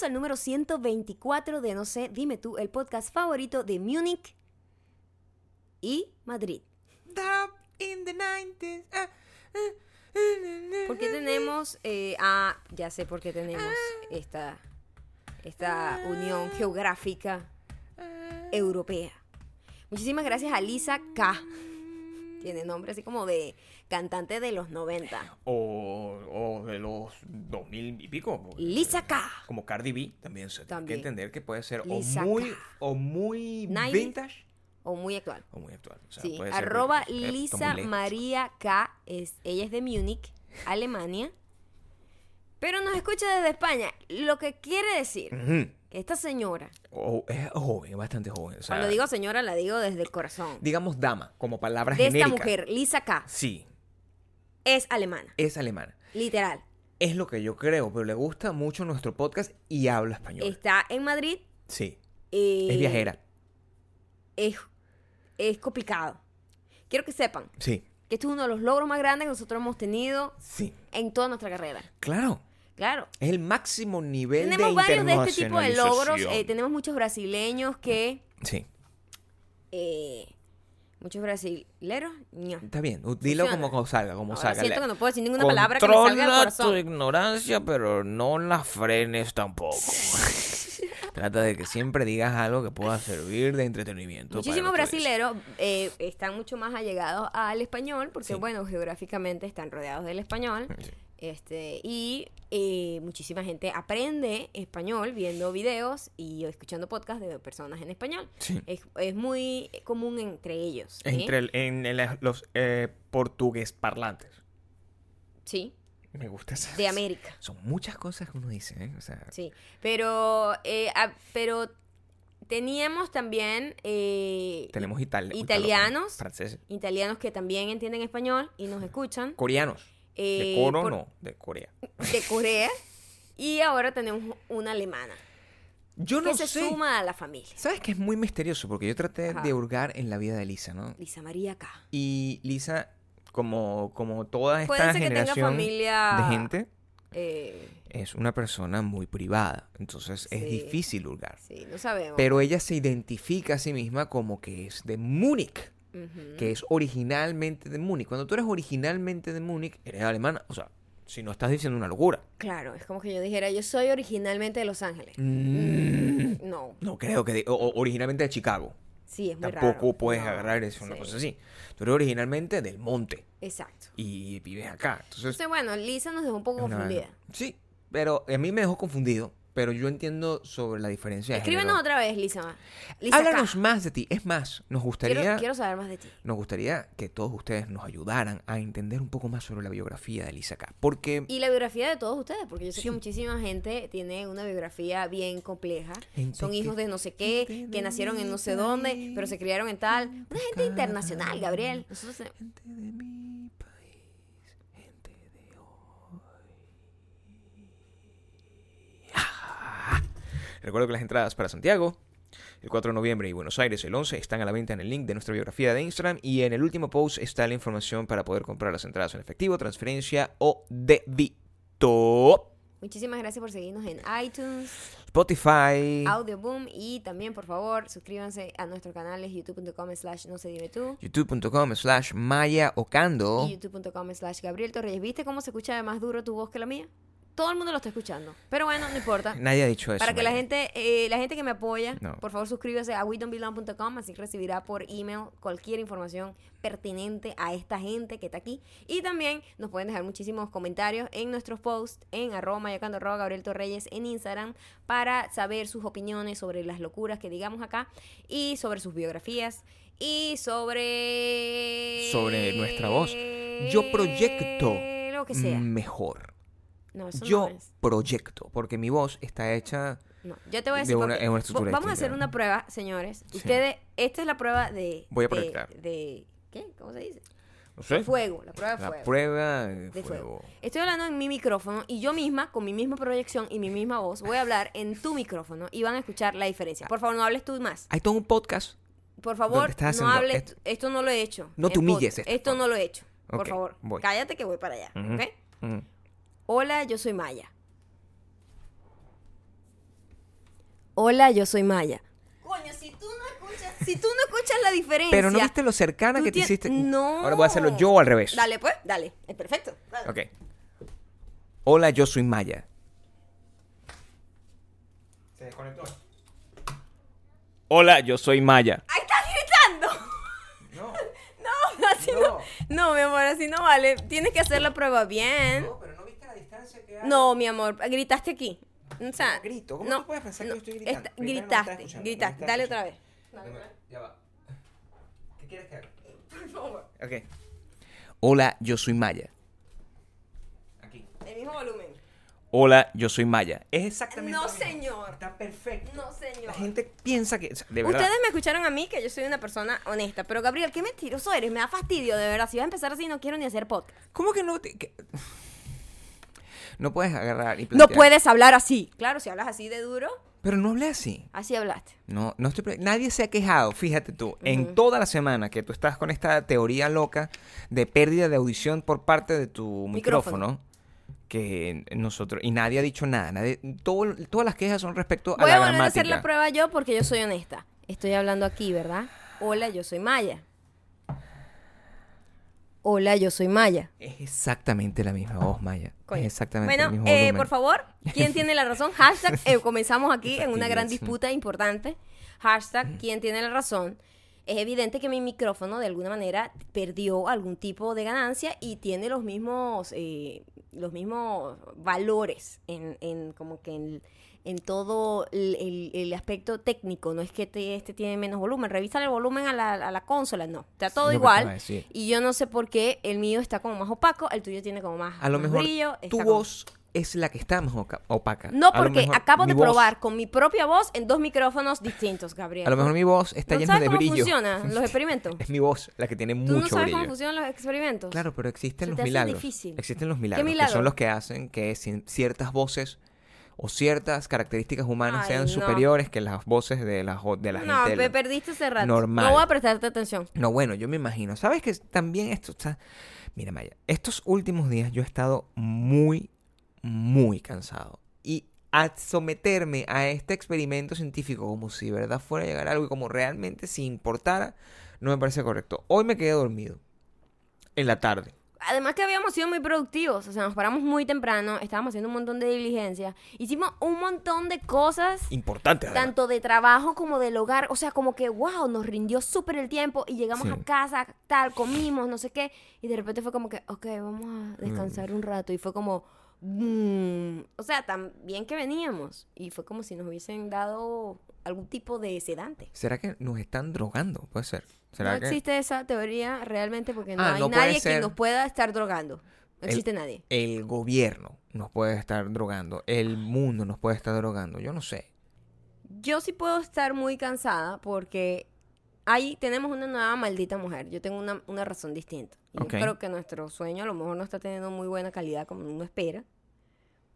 Bienvenidos al número 124 de No sé, dime tú, el podcast favorito de Múnich y Madrid. In the 90s. ah, ah, ¿Por qué tenemos, eh, ah, ya sé por qué tenemos esta, esta unión geográfica europea? Muchísimas gracias a Lisa K. Tiene nombre así como de cantante de los 90. O, o de los 2000 y pico. Lisa K. Como Cardi B también se tiene que También. entender que puede ser Lisa o muy, K. o muy 90s. vintage O muy actual. o muy actual. O sea, Sí, puede arroba eh, Lisa. María K. Es, ella es de Múnich, Alemania. Pero nos escucha desde España. Lo que quiere decir que esta señora, O- es joven, bastante joven. o sea, cuando digo señora, la digo desde el corazón. digamos dama, como palabra De esta genérica. mujer, Lisa K. Sí, Es alemana. es alemana. Literal. Es lo que yo creo, pero le gusta mucho nuestro podcast y habla español. Está en Madrid. Sí, eh, es viajera. Es, es complicado. Quiero que sepan Sí, que esto es uno de los logros más grandes que nosotros hemos tenido sí. en toda nuestra carrera. Claro. Claro. Es el máximo nivel Tenemos de varios de este tipo de logros. eh, tenemos muchos brasileños que. Sí, eh, muchos brasileros. ño. está bien. Dilo Funciona. como salga, como Ahora salga. siento que no puedo decir ninguna palabra que me salga del Controla tu corazón. ignorancia, pero no la frenes tampoco. Trata de que siempre digas algo que pueda servir de entretenimiento. para Muchísimos brasileros eh, están mucho más allegados al español porque, Sí. bueno, geográficamente están rodeados del español. Sí. Este, y eh, muchísima gente aprende español viendo videos y escuchando podcasts de personas en español. Sí. Es, es muy común entre ellos. ¿sí? Entre el- en los eh, portugués parlantes. Sí, Me gusta esa. de América. Son muchas cosas que uno dice, ¿eh? O sea, Sí, pero, eh, ah, pero teníamos también eh, tenemos itali- italianos. franceses, italianos que también entienden español y nos escuchan coreanos. De Eh, coro por- no, de Corea. de Corea. Y ahora tenemos una alemana Yo no que se sé. suma a la familia. ¿Sabes que es muy misterioso? Porque yo traté Ajá. de hurgar en la vida de Lisa, ¿no? Lisa María K. Y Lisa, como, como toda esta Puede ser que tenga familia. de gente, eh, es una persona muy privada. Entonces es difícil hurgar. sí, no sabemos. Pero ella se identifica a sí misma como que es de Múnich, Que es originalmente de Múnich. Cuando tú eres originalmente de Múnich, eres alemana. O sea, si no estás diciendo una locura. Claro, es como que yo dijera, yo soy originalmente de Los Ángeles. Mm, No, no creo que... o- originalmente de Chicago. sí, es muy raro. Tampoco puedes No, agarrar eso, una sí, cosa así. Tú eres originalmente del monte Exacto. y vives acá. Entonces, Entonces, bueno, Lisa nos dejó un poco confundida. Sí, pero a mí me dejó confundido. Pero yo entiendo sobre la diferencia de Escríbenos género. otra vez, Lisa. Lisa Háblanos K. más de ti. Es más, nos gustaría, Quiero, quiero saber más de ti. nos gustaría que todos ustedes nos ayudaran a entender un poco más sobre la biografía de Lisa K. Porque Y la biografía de todos ustedes, porque yo sé Sí. que muchísima gente tiene una biografía bien compleja. Gente Son hijos de no sé qué, que nacieron en no sé dónde, pero se criaron en tal. Una gente internacional, Gabriel. Nosotros tenemos- gente de mi país, gente de hoy. Ah. Recuerdo que las entradas para Santiago, el 4 de noviembre y Buenos Aires el 11 están a la venta en el link de nuestra biografía de Instagram y en el último post está la información para poder comprar las entradas en efectivo, transferencia o débito. Muchísimas gracias por seguirnos en iTunes, Spotify, Audioboom y también, por favor, suscríbanse a nuestros canales youtube.com slash no se dime tú youtube.com slash Maya Ocando. y youtube.com slash Gabriel Torreyes. ¿Viste cómo se escucha más duro tu voz que la mía? Todo el mundo lo está escuchando. Pero bueno, no importa. Nadie ha dicho eso. Para que la gente, eh, la gente que me apoya, No. por favor suscríbase a WeDon'tBelong.com, así recibirá por email cualquier información pertinente a esta gente que está aquí. Y también nos pueden dejar muchísimos comentarios en nuestros posts en arroba mayocando arroba Gabriel Torreyes en Instagram para saber sus opiniones sobre las locuras que digamos acá y sobre sus biografías y sobre... Sobre nuestra voz. Yo proyecto Lo que sea. mejor. No, eso Yo no es. proyecto, porque mi voz está hecha No, yo te voy a de una- porque- en una estructura vo- Vamos a hacer una prueba, señores. Sí. Ustedes, esta es la prueba de. Voy a proyectar. De, ¿Qué? ¿Cómo se dice? no De fuego, la prueba de la fuego. prueba de, de fuego. fuego. Estoy hablando en mi micrófono y yo misma, con mi misma proyección y mi misma voz, voy a hablar en tu micrófono y van a escuchar la diferencia. Por favor, no hables tú más. Hay todo un podcast. Por ¿Dónde favor, no hables. esto? no lo he hecho. No te humilles, esto, Esto no lo he hecho. Por favor, voy. cállate que voy para allá. ¿ok? Hola, yo soy Maya. Hola, yo soy Maya. Coño, si tú no escuchas, si tú no escuchas la diferencia. Pero no viste lo cercana que te hiciste. No. Ahora voy a hacerlo yo al revés. Dale, pues, dale. Es perfecto. dale. Ok. Hola, yo soy Maya. Se desconectó. Hola, yo soy Maya. ¡Ahí estás gritando! No, No, así no. No, mi amor, así no vale. Tienes que hacer la prueba bien. no distancia que hay. No, mi amor, gritaste aquí. O sea, Grito, ¿cómo no, tú puedes pensar que yo estoy gritando? Primero gritaste, no gritaste. Dale otra vez. Dame- Ya va. ¿Qué quieres que haga? Por favor. Ok. Hola, yo soy Maya. Aquí. El mismo volumen. Hola, yo soy Maya. Es exactamente No, señor. Está perfecto. No, señor. La gente piensa que. o sea, De verdad. Ustedes me escucharon a mí que yo soy una persona honesta, pero Gabriel, qué mentiroso eres, me da fastidio, de verdad. Si vas a empezar así, no quiero ni hacer podcast. ¿Cómo que no te.? que- No puedes agarrar y No puedes hablar así. Claro, si hablas así de duro, Pero no hablé así. así hablaste. No, no estoy. Nadie se ha quejado, fíjate tú, en toda la semana que tú estás con esta teoría loca de pérdida de audición por parte de tu Micrófono. micrófono. Que nosotros. Y nadie ha dicho nada. Nadie, todo- todas las quejas son respecto Voy a la volver a hacer la prueba yo porque yo soy honesta. Estoy hablando aquí, ¿verdad? Hola, yo soy Maya. Hola, yo soy Maya. Es exactamente la misma voz, Maya. Coño. Es exactamente bueno, el mismo eh, por favor, ¿quién tiene la razón? Hashtag, eh, comenzamos aquí en una gran disputa importante. Hashtag, ¿quién tiene la razón? Es evidente que mi micrófono de alguna manera perdió algún tipo de ganancia y tiene los mismos, eh, los mismos valores en, en como que en, en todo el, el- el aspecto técnico. No es que te- este tiene menos volumen. Revisa el volumen a la, a la consola. No, está todo que te igual. Y yo no sé por qué el mío está como más opaco, el tuyo tiene como más, A lo mejor brillo. tu como- voz es la que está más opaca. No, porque acabo de voz- probar con mi propia voz en dos micrófonos distintos, Gabriel. A lo mejor mi voz está ¿No llena sabes de cómo brillo. funcionan los experimentos? Es mi voz la que tiene ¿Tú mucho no sabes brillo. cómo funcionan los experimentos? Claro, pero existen Se los milagros. difícil. Existen los milagros, que milagro? son los que hacen que ci- ciertas voces o ciertas características humanas Ay, sean no. superiores que las voces de la, de la no, gente. me perdiste hace rato. normal. No voy a prestarte atención. No, bueno, yo me imagino. ¿Sabes que también esto está... Mira, Maya, estos últimos días yo he estado muy, muy cansado. Y a someterme a este experimento científico como si de verdad fuera a llegar algo y como realmente si importara, no me parece correcto. Hoy me quedé dormido. En la tarde. Además que habíamos sido muy productivos, o sea, nos paramos muy temprano, estábamos haciendo un montón de diligencias, hicimos un montón de cosas, Importante, además. tanto de trabajo como del hogar, o sea, como que, wow, nos rindió súper el tiempo y llegamos Sí. a casa, tal, comimos, no sé qué, y de repente fue como que, ok, vamos a descansar un rato, y fue como, boom, o sea, tan bien que veníamos, y fue como si nos hubiesen dado algún tipo de sedante. ¿Será que nos están drogando? Puede ser. ¿Será No que existe esa teoría realmente porque no Ah, hay no nadie que nos pueda estar drogando. No El- existe nadie. el gobierno nos puede estar drogando? ¿El mundo nos puede estar drogando? Yo no sé. Yo sí puedo estar muy cansada porque ahí tenemos una nueva maldita mujer. Yo tengo una, una razón distinta. Y yo creo que nuestro sueño a lo mejor no está teniendo muy buena calidad como uno espera.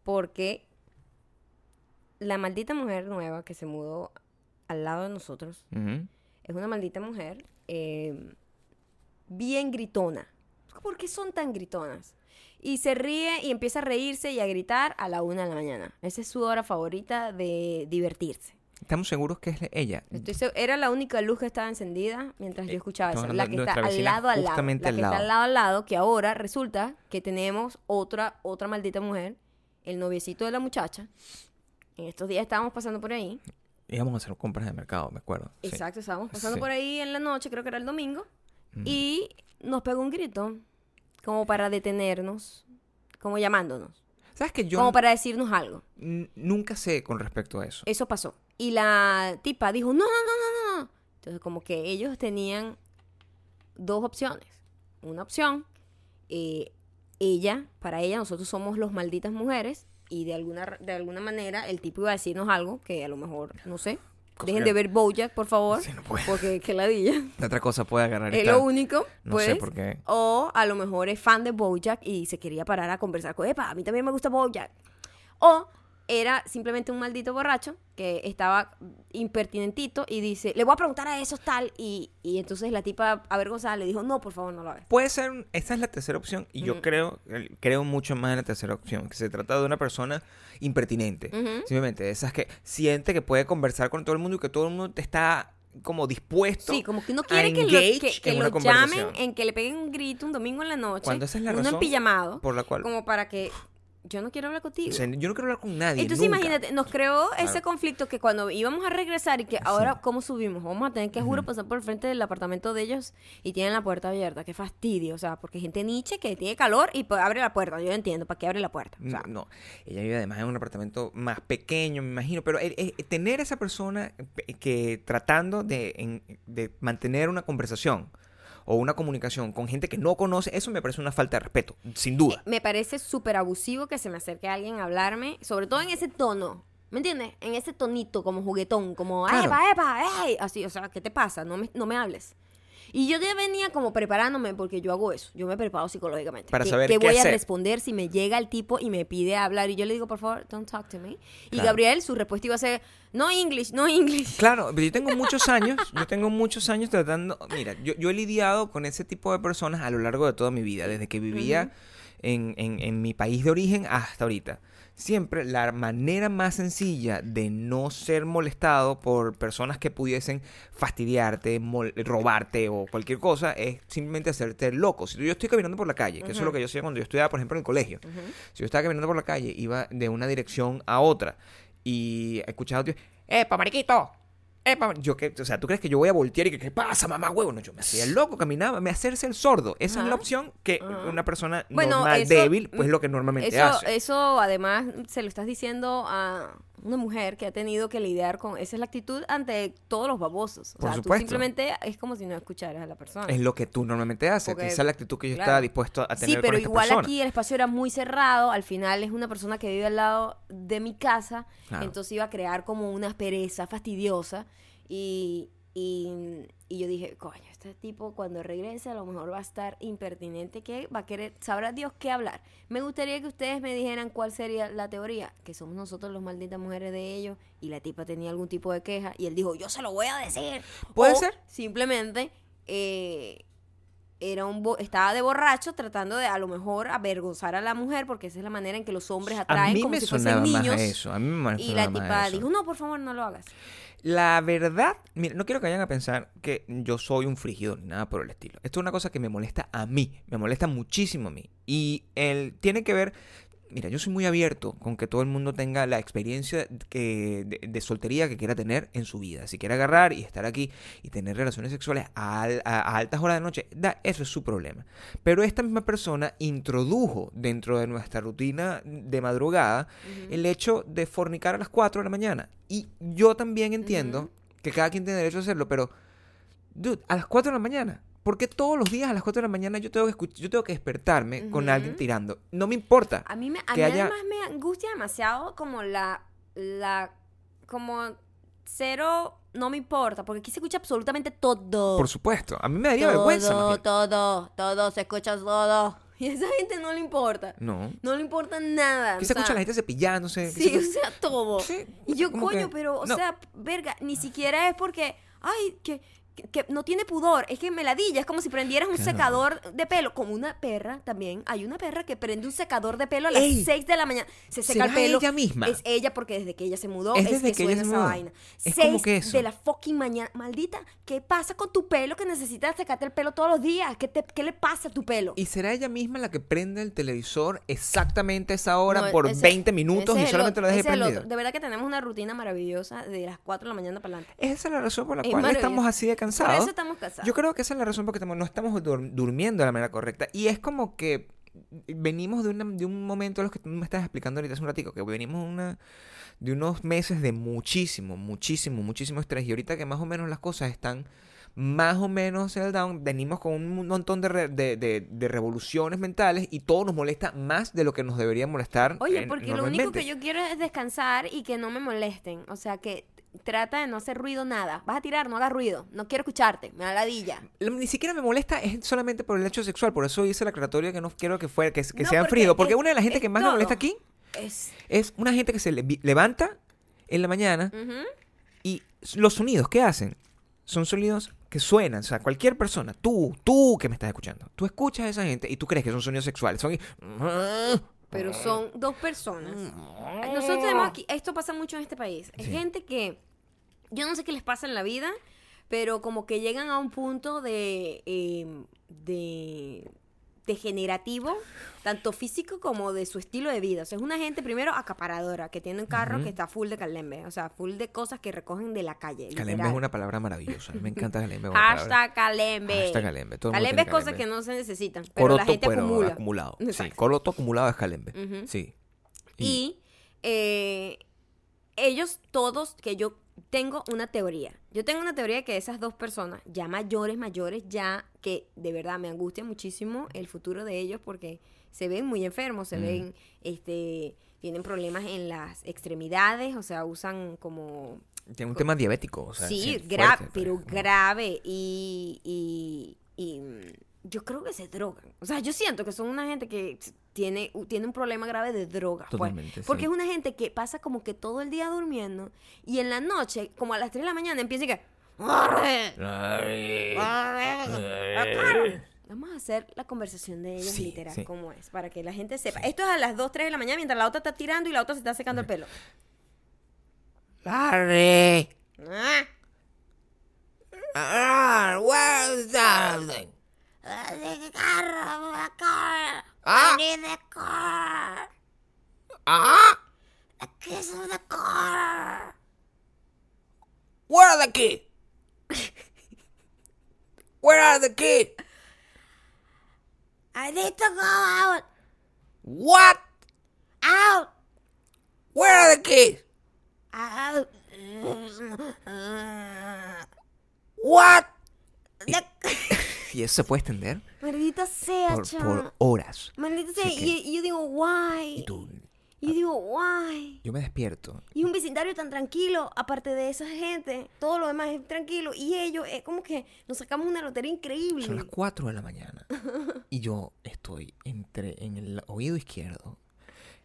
Porque la maldita mujer nueva que se mudó al lado de nosotros es una maldita mujer eh, bien gritona. ¿Por qué son tan gritonas? Y se ríe y empieza a reírse y a gritar a la una de la mañana. Esa es su hora favorita de divertirse. Estamos seguros que es ella. Estoy era la única luz que estaba encendida mientras yo escuchaba estamos eso. La que está al lado al lado. La al que está lado. al lado al lado, que ahora resulta que tenemos otra, otra maldita mujer, el noviecito de la muchacha. En estos días estábamos pasando por ahí. Íbamos a hacer compras de mercado, me acuerdo. Sí. Exacto, estábamos pasando Sí. por ahí en la noche, creo que era el domingo. Mm. Y nos pegó un grito, como para detenernos, como llamándonos, ¿Sabes que yo como para decirnos algo. Nunca sé con respecto a eso? Eso pasó. Y la tipa dijo, no, no, no, no, no. Entonces como que ellos tenían dos opciones. Una opción, eh, ella, para ella nosotros somos los malditas mujeres y de alguna, de alguna manera el tipo iba a decirnos algo que a lo mejor, no sé. Cosa Dejen que- de ver Bojack, por favor. Sí, no puedo. Porque que ladilla. ¿Qué otra cosa puede agarrar Es lo único, No pues. sé por qué. O a lo mejor es fan de Bojack y se quería parar a conversar con, epa, a mí también me gusta Bojack. O era simplemente un maldito borracho que estaba impertinentito y dice, le voy a preguntar a esos tal. Y, y entonces la tipa avergonzada le dijo, no, por favor, no lo hagas. Puede ser, esta es la tercera opción y yo creo, creo mucho más en la tercera opción, que se trata de una persona impertinente. Ujú. Simplemente de esas que siente que puede conversar con todo el mundo y que todo el mundo te está como dispuesto. Sí, como que no quiere que lo, que, que en lo llamen, en que le peguen un grito un domingo en la noche. Cuando esa es la uno razón en pijamado. por la cual Como para que yo no quiero hablar contigo. o sea, yo no quiero hablar con nadie. Entonces nunca. imagínate, nos creó ese conflicto que cuando íbamos a regresar y que ahora, ¿cómo subimos? Vamos a tener que, juro, pasar por el frente del apartamento de ellos y tienen la puerta abierta. Qué fastidio, o sea, porque hay gente niche que tiene calor y pues, abre la puerta. Yo entiendo, ¿para qué abre la puerta? O sea, No, no. ella vive además en un apartamento más pequeño, me imagino, pero eh, eh, tener esa persona eh, que tratando de, en- de mantener una conversación o una comunicación con gente que no conoce, eso me parece una falta de respeto, sin duda. me parece súper abusivo que se me acerque alguien a hablarme, sobre todo en ese tono. ¿Me entiendes? En ese tonito, como juguetón, como, Claro. ¡epa, epa! ¡ey! Así, o sea, ¿qué te pasa? No me, no me hables. Y yo ya venía como preparándome, porque yo hago eso. Yo me preparo psicológicamente. Para ¿Qué- saber qué qué voy hacer. a responder si me llega el tipo y me pide hablar? Y yo le digo, por favor, don't talk to me. Y Claro. Gabriel, su respuesta iba a ser, no English, no English. Claro, pero yo tengo muchos años, yo tengo muchos años tratando, mira, yo, yo he lidiado con ese tipo de personas a lo largo de toda mi vida, desde que vivía en, en- en mi país de origen hasta ahorita. Siempre la manera más sencilla de no ser molestado por personas que pudiesen fastidiarte, robarte o cualquier cosa es simplemente hacerte loco. Si yo estoy caminando por la calle, que eso es lo que yo hacía cuando yo estudiaba, por ejemplo, en el colegio. Si yo estaba caminando por la calle, iba de una dirección a otra y escuchaba, tío, ¡Epa, mariquito! ¡Epa! Yo, que, o sea, ¿tú crees que yo voy a voltear y que, ¿qué pasa, mamá, huevo? No, yo me hacía el loco, caminaba, me hacerse el sordo. Esa es la opción que Ajá. una persona Bueno, normal, eso- débil, pues lo que normalmente Eso, hace. eso además se lo estás diciendo a una mujer que ha tenido que lidiar con esa es la actitud ante todos los babosos. O Por sea, tú supuesto. simplemente es como si no escucharas a la persona. Es lo que tú normalmente haces. Porque- Esa es la actitud que yo claro. estaba dispuesto a tener Sí, pero con esta igual persona. aquí el espacio era muy cerrado. Al final es una persona que vive al lado de mi casa. Claro. Entonces iba a crear como una pereza fastidiosa. Y, y, y yo dije, coño, este tipo cuando regrese a lo mejor va a estar impertinente. que va a querer? Sabrá Dios qué hablar. Me gustaría que ustedes me dijeran cuál sería la teoría. Que somos nosotros las malditas mujeres de ellos. Y la tipa tenía algún tipo de queja. Y él dijo, yo se lo voy a decir. ¿Puede O ser? Simplemente... eh, era un bo- estaba de borracho tratando de a lo mejor avergonzar a la mujer porque esa es la manera en que los hombres A atraen mí como me si fuesen más niños a eso. A mí me y la a tipa dijo no por favor no lo hagas La verdad, mira, no quiero que vayan a pensar que yo soy un frígido ni nada por el estilo. Esto es una cosa que me molesta a mí, me molesta muchísimo a mí. Y el, tiene que ver, mira, yo soy muy abierto con que todo el mundo tenga la experiencia que, de, de soltería que quiera tener en su vida. Si quiere agarrar y estar aquí y tener relaciones sexuales a, al- a- a altas horas de la noche, da, eso es su problema. Pero esta misma persona introdujo dentro de nuestra rutina de madrugada el hecho de fornicar a las 4 de la mañana. Y yo también entiendo que cada quien tiene derecho a hacerlo, pero, dude, a las 4 de la mañana. ¿Por qué todos los días a las 4 de la mañana yo tengo que, yo tengo que despertarme con alguien tirando? No me importa. a mí me a Que mí haya- además me angustia demasiado como la la como cero no me importa porque aquí se escucha absolutamente todo Por supuesto. A mí me daría todo vergüenza. bien. todo todo se escucha todo y a esa gente no le importa No. no le importa nada o se escucha sea, la gente cepillándose. Sí, se o sea, todo. Sí, Y yo, coño, que- pero, o no. sea, verga, ni siquiera es porque, ay, que, que, que no tiene pudor, es que me ladilla, es como si prendieras un Claro. secador de pelo, como una perra también, hay una perra que prende un secador de pelo a las Ey, 6 de la mañana, se seca el ¿será pelo. ella misma? Es ella porque desde que ella se mudó Es es, desde que, que ella se esa mudó. vaina. Es 6 como que eso. de la fucking mañana, maldita, ¿qué pasa con tu pelo que necesitas secarte el pelo todos los días? ¿Qué, te, qué le pasa a tu pelo? ¿Y será ella misma la que prende el televisor exactamente a esa hora No, por ese- 20 minutos y solamente lo deje prendido? De verdad que tenemos una rutina maravillosa de las 4 de la mañana para adelante. Esa es la razón por la Es cual estamos así de Por cansados. eso estamos casados. Yo creo que esa es la razón porque estamos- no estamos dur- durmiendo de la manera correcta. Y es como que venimos de, una- de un momento, los que tú me estás explicando ahorita hace un ratico, que venimos de una, de unos meses de muchísimo, muchísimo, muchísimo estrés. Y ahorita que más o menos las cosas están más o menos el down, venimos con un montón de, re- de, de- de revoluciones mentales y todo nos molesta más de lo que nos debería molestar. Oye, porque lo único que yo quiero es descansar y que no me molesten. O sea, que trata de no hacer ruido nada. Vas a tirar, no hagas ruido. No quiero escucharte. Me da ladilla. Ni siquiera me molesta, es solamente por el hecho sexual. Por eso hice la aclaratoria que no quiero que fuera, que, que No, sean porque fríos. Porque es- una de las gente que más me molesta aquí Es. Es una gente que se levanta en la mañana y los sonidos que hacen son sonidos que suenan. O sea, cualquier persona, tú, tú que me estás escuchando, tú escuchas a esa gente y tú crees que son sonidos sexuales. Son... Pero son dos personas. Nosotros tenemos aquí, esto pasa mucho en este país. Es Sí. gente que, yo no sé qué les pasa en la vida, pero como que llegan a un punto de, eh, de degenerativo, tanto físico como de su estilo de vida. O sea, es una gente primero acaparadora, que tiene un carro que está full de calembe, o sea, full de cosas que recogen de la calle. Calembe literal. es una palabra maravillosa. Me encanta Calembe. Hashtag calembe. Hashtag calembe, todo Calembe es cosas que no se necesitan, pero la Coroto, gente pero acumula. acumulado. Sí, Exacto. coroto acumulado es calembe. Sí. Y eh, ellos todos, que yo tengo una teoría. Yo tengo una teoría de que esas dos personas, ya mayores, mayores, ya que de verdad me angustia muchísimo el futuro de ellos porque se ven muy enfermos, se Mm. ven, este, tienen problemas en las extremidades, o sea, usan como Tiene un tema diabético. O sea, sí, sí, grave, fuerte, pero pues. grave y, y, y, mm, yo creo que se drogan. O sea, yo siento que son una gente que tiene, tiene un problema grave de drogas. pues. Totalmente, Porque sí. es una gente que pasa como que todo el día durmiendo y en la noche, como a las 3 de la mañana, empieza y que... Vamos a hacer la conversación de ellos Sí, literal, sí. como es, para que la gente sepa. Esto es a las 2, 3 de la mañana mientras la otra está tirando y la otra se está secando el pelo. Larry. Ah. Ah, Ah. I need the car. Ah. The keys of the car. Where are the keys? Where are the keys? I need to go out. What? Out. Where are the keys? Out. what? The- Y eso se puede extender Maldita sea, por, chama. por horas. Maldita sea. Que- Y, y yo digo, why? Y tú, Y yo digo, why? yo me despierto. Y un vecindario tan tranquilo, aparte de esa gente, todo lo demás es tranquilo. Y ellos, es como que nos sacamos una lotería increíble. Son las 4 de la mañana. Y yo estoy entre en el oído izquierdo.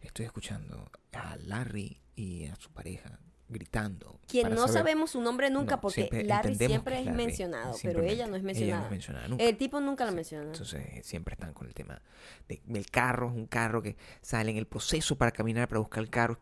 Estoy escuchando a Larry y a su pareja gritando. Quien no saber- sabemos su nombre nunca, No, porque siempre Larry siempre es Larry, mencionado, pero ella no es Ella no mencionada. es mencionada nunca. El tipo nunca la menciona. Entonces eh, siempre están con el tema de- del carro, es un carro que sale en el proceso para caminar, para buscar el carro.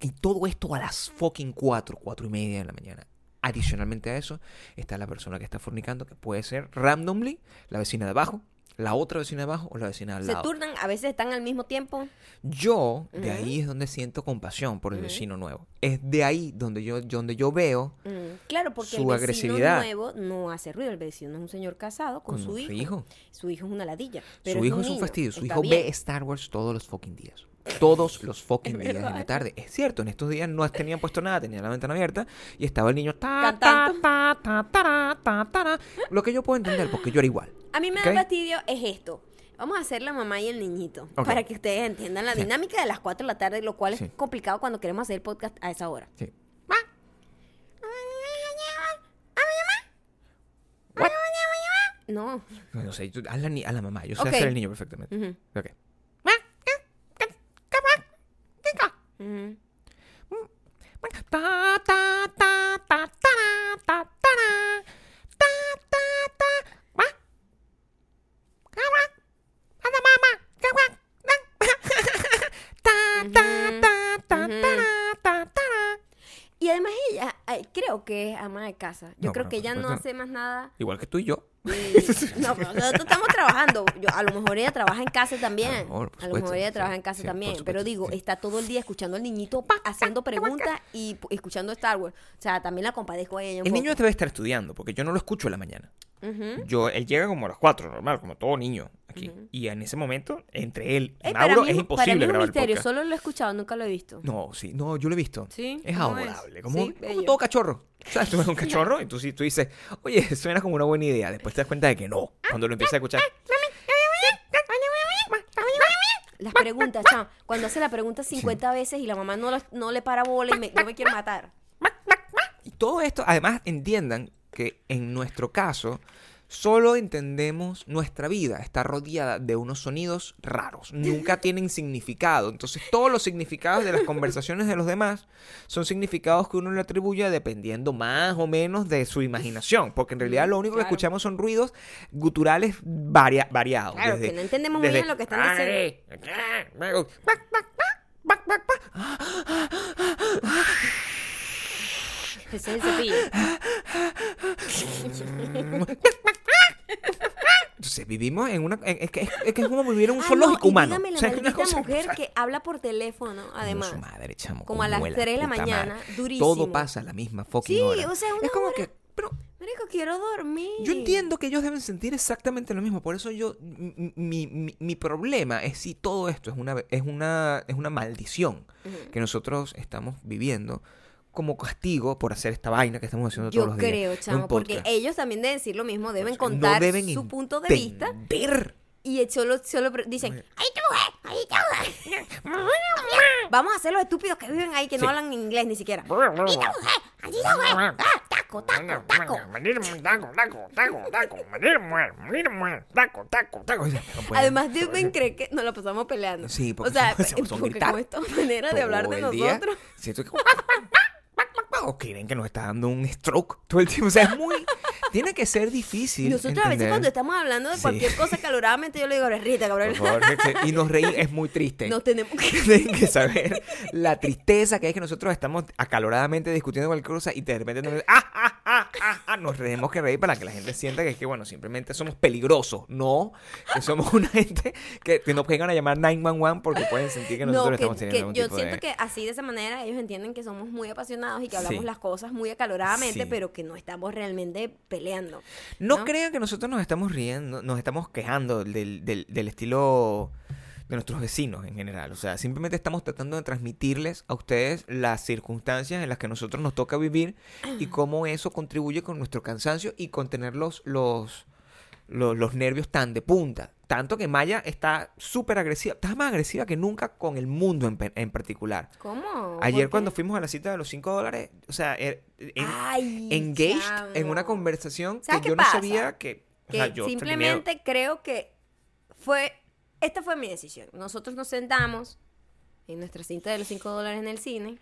Y todo esto a las fucking 4, 4 y media de la mañana. Adicionalmente a eso, está la persona que está fornicando, que puede ser randomly la vecina de abajo, la otra vecina de abajo o la vecina de al Se lado. turnan, a veces están al mismo tiempo. Yo, de ahí es donde siento compasión por el vecino nuevo. Es de ahí donde yo, donde yo veo Mm, Claro, porque Su el vecino agresividad. nuevo no hace ruido. El vecino es un señor casado con, con su, hijo. Su hijo es una ladilla. Pero su hijo un es un niño, fastidio. Su está hijo bien. ve Star Wars todos los fucking días. Todos los fucking días en la tarde. Es cierto, en estos días no tenían puesto nada, tenían la ventana abierta y estaba el niño ta, ta, ta, ta, ta, ta, ta, ta. Lo que yo puedo entender, porque yo era igual. A mí me da fastidio es esto. Vamos a hacer la mamá y el niñito. Para que ustedes entiendan la Sí. dinámica de las 4 de la tarde, lo cual Sí. es complicado cuando queremos hacer el podcast a esa hora. Sí. No. No sé, tú- haz la, haz la mamá. Yo sé hacer el niño perfectamente. Ok. Ta, casa. Yo No, creo que ella no hace más nada. Igual que tú y yo. Y- no, pero nosotros estamos trabajando. Yo, a lo mejor ella trabaja en casa también. A lo mejor, por a lo mejor supuesto, ella sí, trabaja en casa sí, también. supuesto, pero digo, sí. está todo el día escuchando al niñito haciendo preguntas y escuchando Star Wars. O sea, también la compadezco a ella un El niño debe estar estudiando, porque yo no lo escucho en la mañana. Ujú. Yo, él llega como a las 4, normal, como todo niño aquí. Y en ese momento, entre él y para Mauro, mí es un- para mí imposible es un grabar el misterio. podcast. Solo lo he escuchado, nunca lo he visto. No, sí, no, yo lo he visto. Sí, Es adorable, como, Sí, como todo cachorro. ¿Sabes? Tú ves un cachorro y tú, dices, oye, suena como una buena idea. Después te das cuenta de que no. Cuando lo empiezas a escuchar. Las preguntas, chao. Cuando hace la pregunta 50 veces y la mamá no, no le para bola y me- yo me quiero matar. Y todo esto, además, entiendan que en nuestro caso Solo entendemos nuestra vida está rodeada de unos sonidos raros, nunca tienen significado. Entonces todos los significados de las conversaciones de los demás son significados que uno le atribuye dependiendo más o menos de su imaginación, porque en realidad lo único que Mm, escuchamos son ruidos guturales varia- variados. Claro, que no entendemos muy bien lo que están diciendo. Ese es el cepillo. Entonces vivimos en una... en- es, que, es que es como vivir en un Ah, zoológico y humano. dígame la O sea, es una maldita cosa- mujer que habla por teléfono, como además. su madre, chamo, Como a las la 3 de la puta mañana, durísimo. Todo pasa a la misma fucking Sí, hora. o sea, una es como hora- que... Pero Marico, quiero dormir. yo entiendo que ellos deben sentir exactamente lo mismo. Por eso yo... mi, mi- mi- mi problema es si todo esto es una, es una, es una maldición Ujú. que nosotros estamos viviendo como castigo por hacer esta vaina que estamos haciendo Yo todos los días. creo, Un chamo, porque ellos también deben decir lo mismo, deben No contar deben su punto de vista y solo, solo dicen, ¡ay, tú, eh! ¡ay, tú, eh! Vamos a hacer los estúpidos que viven ahí que Sí. no hablan inglés ni siquiera. ¡Ay, tú, eh! ¡ay, tú, eh! ¡Ah, taco, taco, taco! Además deben creer que nos la pasamos peleando. Sí, o porque sea, somos- somos porque con esta manera de hablar de el día. nosotros. Siento que... O creen que nos está dando un stroke todo el tiempo. O sea, es muy... Tiene que ser difícil Nosotros a veces entender. cuando estamos hablando de Sí. cualquier cosa caloradamente, yo le digo, Rita, cabrón. favor, que- y nos reír es muy triste. Nos tenemos que... Tienen que saber la tristeza que es que nosotros estamos acaloradamente discutiendo cualquier cosa y de repente nos, ¡ah, ah, ah, ah, ah! nos tenemos que reír para que la gente sienta que es que, bueno, simplemente somos peligrosos. No, que somos una gente que, que nos vengan a llamar 911 porque pueden sentir que nosotros No, que, estamos teniendo que yo tipo siento de... que así de esa manera ellos entienden que somos muy apasionados y que hablamos Sí. las cosas muy acaloradamente, Sí. pero que no estamos realmente peleando. No, ¿no? crean que nosotros nos estamos riendo, nos estamos quejando del, del- del estilo de nuestros vecinos en general. O sea, simplemente estamos tratando de transmitirles a ustedes las circunstancias en las que nosotros nos toca vivir y cómo eso contribuye con nuestro cansancio y con tener los, los, los, los nervios tan de punta. Tanto que Maya está súper agresiva, está más agresiva que nunca con el mundo en, en particular. ¿Cómo? Ayer ¿Por cuando fuimos a la cita de los 5 dólares, o sea, er- Ay, engaged en una chamo. conversación que ¿Sabes qué yo no pasa? sabía que... o Que sea, yo simplemente creo que fue... Esta fue mi decisión. Nosotros nos sentamos en nuestra cinta de los 5 dólares en el cine.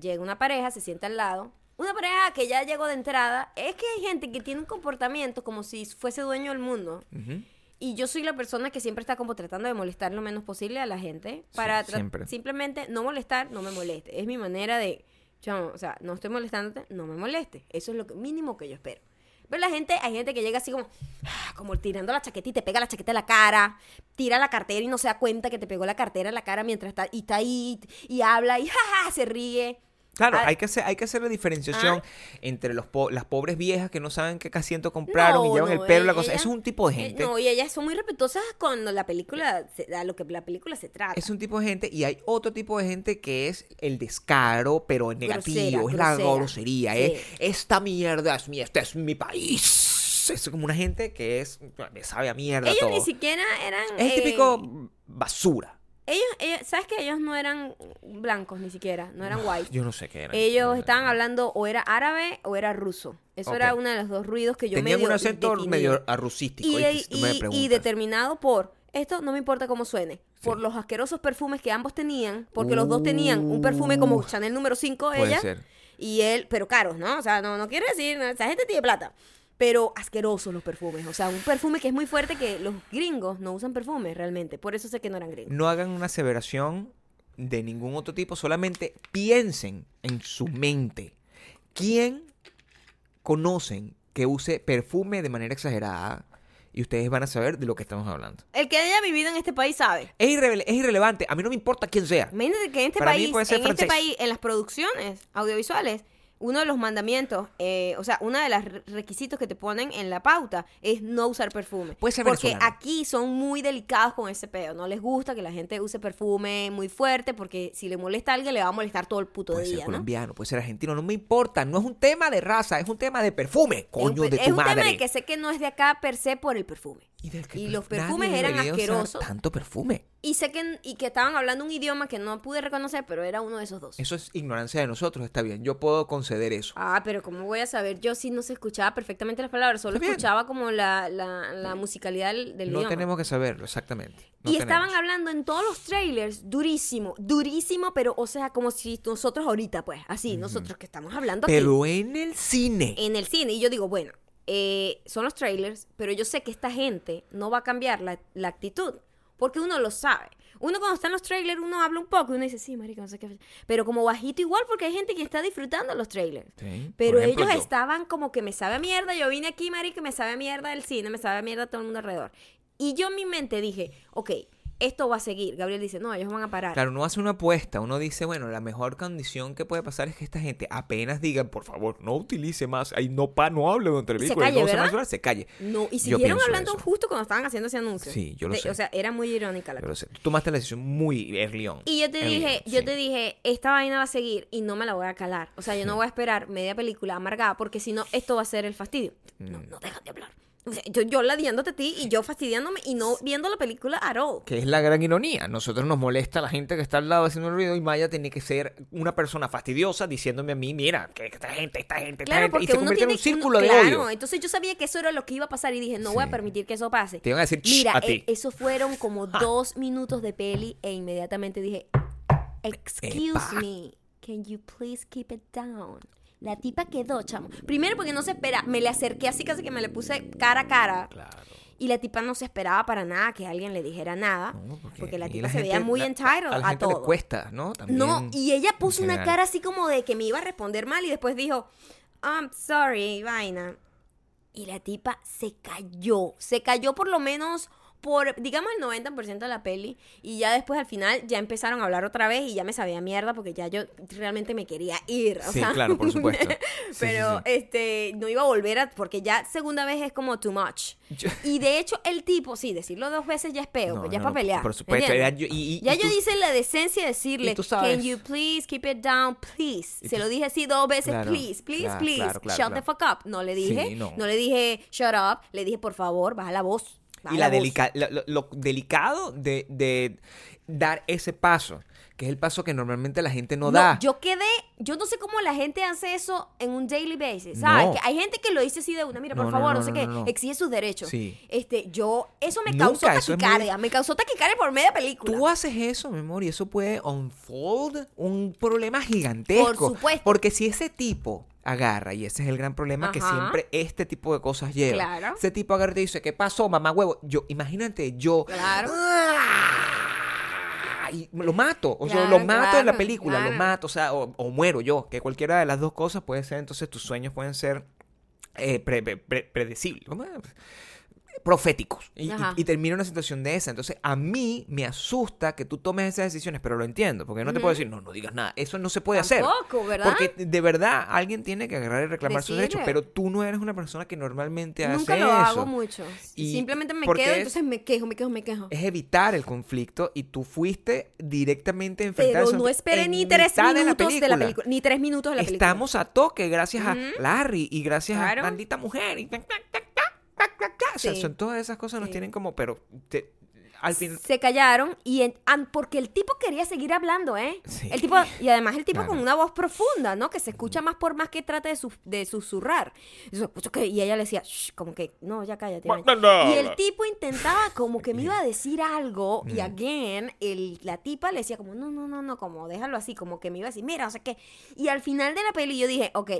Llega una pareja, se sienta al lado. Una pareja que ya llegó de entrada. Es que hay gente que tiene un comportamiento como si fuese dueño del mundo. Ujú. Y yo soy la persona que siempre está como tratando de molestar lo menos posible a la gente. Para siempre. simplemente no molestar, no me moleste. Es mi manera de, chamo, o sea, no estoy molestándote, no me moleste. Eso es lo que- mínimo que yo espero. Pero la gente, hay gente que llega así como, ah, como tirando la chaqueta y te pega la chaqueta en la cara, tira la cartera y no se da cuenta que te pegó la cartera en la cara mientras está, y está ahí, y habla, y jaja, se ríe. Claro, Ah, hay que hacer, hay que hacer la diferenciación entre los po- las pobres viejas que no saben qué asiento compraron y llevan no, el pelo, la ella- cosa. Eso es un tipo de Eh, gente. no, y ellas son muy respetuosas cuando la película, se- a lo que la película se trata. Es un tipo de gente y hay otro tipo de gente que es el descaro, pero negativo, Grosera, es la grosería, Sí. es esta mierda es mi, este es mi país. Es como una gente que es, sabe a mierda Ellos todo. ni siquiera eran... Es eh, típico basura. Ellos, ellos- ¿sabes que ellos no eran blancos ni siquiera? No eran white. Yo no sé qué era. Ellos estaban hablando o era árabe o era ruso. Eso era uno de los dos ruidos que yo Tenían medio un acento definí. medio arrusístico. y, y- y preguntas. determinado por esto no me importa cómo suene por los asquerosos perfumes que ambos tenían porque los dos tenían un perfume como Uh. Chanel número 5 Puede ella ser. y él pero caros no o sea no no quiere decir no, esa gente tiene plata pero asquerosos los perfumes o sea un perfume que es muy fuerte que los gringos no usan perfumes realmente por eso sé que no eran gringos No hagan una aseveración de ningún otro tipo, solamente piensen en su mente. ¿Quién conocen que use perfume de manera exagerada? Y ustedes van a saber de lo que estamos hablando. el que haya vivido en este país sabe Es, irrele- es irrelevante, a mí no me importa quién sea. Imagínate que en este Para país, en este país, en las producciones audiovisuales, uno de los mandamientos, eh, o sea, uno de los re- requisitos que te ponen en la pauta es no usar perfume. Puede ser porque venezolano. aquí son muy delicados con ese peo. No les gusta que la gente use perfume muy fuerte porque si le molesta a alguien le va a molestar todo el puto Puede ser día, ¿no? colombiano, puede ser argentino, no me importa. No es un tema de raza, es un tema de perfume, Es un coño de es tu un madre. tema de que sé que no es de acá per se por el perfume. Y, del que y perf- los perfumes eran asquerosos. Tanto perfume. Y sé que, y que estaban hablando un idioma que no pude reconocer, pero era uno de esos dos. Eso es ignorancia de nosotros, está bien. Yo puedo conceder eso. Ah, pero ¿cómo voy a saber? Yo sí no se escuchaba perfectamente las palabras, solo escuchaba como la, la, la musicalidad del, del no idioma. tenemos que saberlo, exactamente. No y estaban hablando en todos los trailers, durísimo, durísimo, pero o sea, como si nosotros ahorita, pues, así, nosotros que estamos hablando aquí, Pero en el cine. en el cine. Y yo digo, bueno, eh, son los trailers, pero yo sé que esta gente no va a cambiar la, la actitud, porque uno lo sabe. Uno cuando está en los trailers, uno habla un poco y uno dice, sí, marica, no sé qué. Pero como bajito igual, porque hay gente que está disfrutando los trailers. Sí, Pero ejemplo, ellos yo. estaban como que me sabe a mierda. Yo vine aquí, marica, me sabe a mierda el cine, me sabe a mierda todo el mundo alrededor. Y yo en mi mente dije, ok, esto va a seguir. Gabriel dice, no, ellos van a parar. Claro, uno hace una apuesta, uno dice, bueno, la mejor condición que puede pasar es que esta gente apenas digan, por favor, no utilice más, ahí no pa, no hable durante la Y se calle, no ¿verdad? se calle. No, y Yo siguieron hablando eso. justo cuando estaban haciendo ese anuncio. Sí, yo lo De- sé. O sea, era muy irónica la Pero cosa. o sea, tú tomaste la decisión muy early on. Y yo te Early dije, on, yo sí. te dije, esta vaina va a seguir y no me la voy a calar. O sea, yo no voy a esperar media película amargada porque si no, esto va a ser el fastidio. No, Mm. no dejan de hablar. O sea, yo, yo ladiándote a ti y yo fastidiándome y no viendo la película at all. Que es la gran ironía. Nosotros nos molesta la gente que está al lado haciendo el ruido y Maya tiene que ser una persona fastidiosa diciéndome a mí, mira, que esta gente, esta gente, esta Claro, gente. porque Y se convierte en tiene un círculo uno- de claro, odio. entonces yo sabía que eso era lo que iba a pasar y dije, no voy a permitir que eso pase. Te iban a decir, Mira, a ti. eh, eso fueron como dos minutos de peli e inmediatamente dije, excuse Epa. me, can you please keep it down? La tipa quedó, chamo. Primero porque no se espera, me le acerqué así casi que me le puse cara a cara. Claro. Y la tipa no se esperaba para nada que alguien le dijera nada. No, porque, la aquí tipa se veía muy la- entitled a la a, gente le todo. cuesta, ¿no? También, No, y ella puso una cara así como de que me iba a responder mal y después dijo, I'm sorry, vaina. Y la tipa se cayó, se cayó por lo menos por, digamos, el 90% de la peli. Y ya después al final ya empezaron a hablar otra vez y ya me sabía mierda porque ya yo realmente me quería ir. o Sí, sea, claro, por supuesto. Sí, Pero sí, este no iba a volver a, porque ya segunda vez es como too much. Yo- Y de hecho el tipo, sí, decirlo dos veces ya es peo, No, pues ya no, es para pelear. por supuesto, ¿entiendes? era yo- y- y- ya y yo tú- hice la decencia de decirle, can you please keep it down, please. Se tú- lo dije así dos veces, Claro, please, please, claro, please. claro, Shut the fuck up. No le dije, no. le dije shut up, le dije por favor, baja la voz. Y la voz". delica- lo, lo- lo delicado de, de dar ese paso, que es el paso que normalmente la gente no, da. yo quedé, yo no sé cómo la gente hace eso en un daily basis, ¿sabes? No. Que hay gente que lo dice así de una, mira, por No, favor, no, sé qué, exige sus derechos. Sí. Este, yo, eso me Nunca, causó muy- taquicardia, me causó taquicardia por media película. Tú haces eso, mi amor, y eso puede unfold un problema gigantesco. Por supuesto. Porque si ese tipo agarra, y ese es el gran problema que siempre este tipo de cosas lleva. Claro. Ese tipo agarra y te dice, ¿qué pasó, mamá huevo? Yo, imagínate, yo. Claro. ¡Ah! Y lo mato, o sea, Claro, lo mato en la claro, película, lo mato, o sea, o, o muero yo, que cualquiera de las dos cosas puede ser, entonces tus sueños pueden ser eh, pre- pre- pre- predecibles. Proféticos y, y, termina una situación de esa. Entonces, a mí me asusta que tú tomes esas decisiones, pero lo entiendo, porque no te puedo decir, no, no digas nada. Eso no se puede hacer. Tampoco, ¿verdad? Porque de verdad alguien tiene que agarrar y reclamar sus derechos, pero tú no eres una persona que normalmente Nunca hace lo eso. hago mucho. Y Simplemente me quedo, es- entonces me quejo, me quejo, me quejo. Es evitar el conflicto y tú fuiste directamente a enfrentar Pero no esperé ni tres minutos de la película. Ni tres minutos de la película. Estamos a toque gracias a Larry y gracias Claro. a maldita mujer. Y... O sea, Sí. son todas esas cosas nos Sí. tienen como, pero te- al fin... Se callaron y en- porque el tipo quería seguir hablando, ¿eh? Sí. El tipo y además el tipo Claro. con una voz profunda, ¿no? Que se escucha más por más que trate de, su- de susurrar. Y, ella le decía, "Shh", como que no, ya cállate. Vaya". no. Y el tipo intentaba como que me iba a decir algo y again el, la tipa le decía como no, no, no, no, como déjalo así, como que me iba a decir, mira, o sea que y al final de la peli yo dije, ok,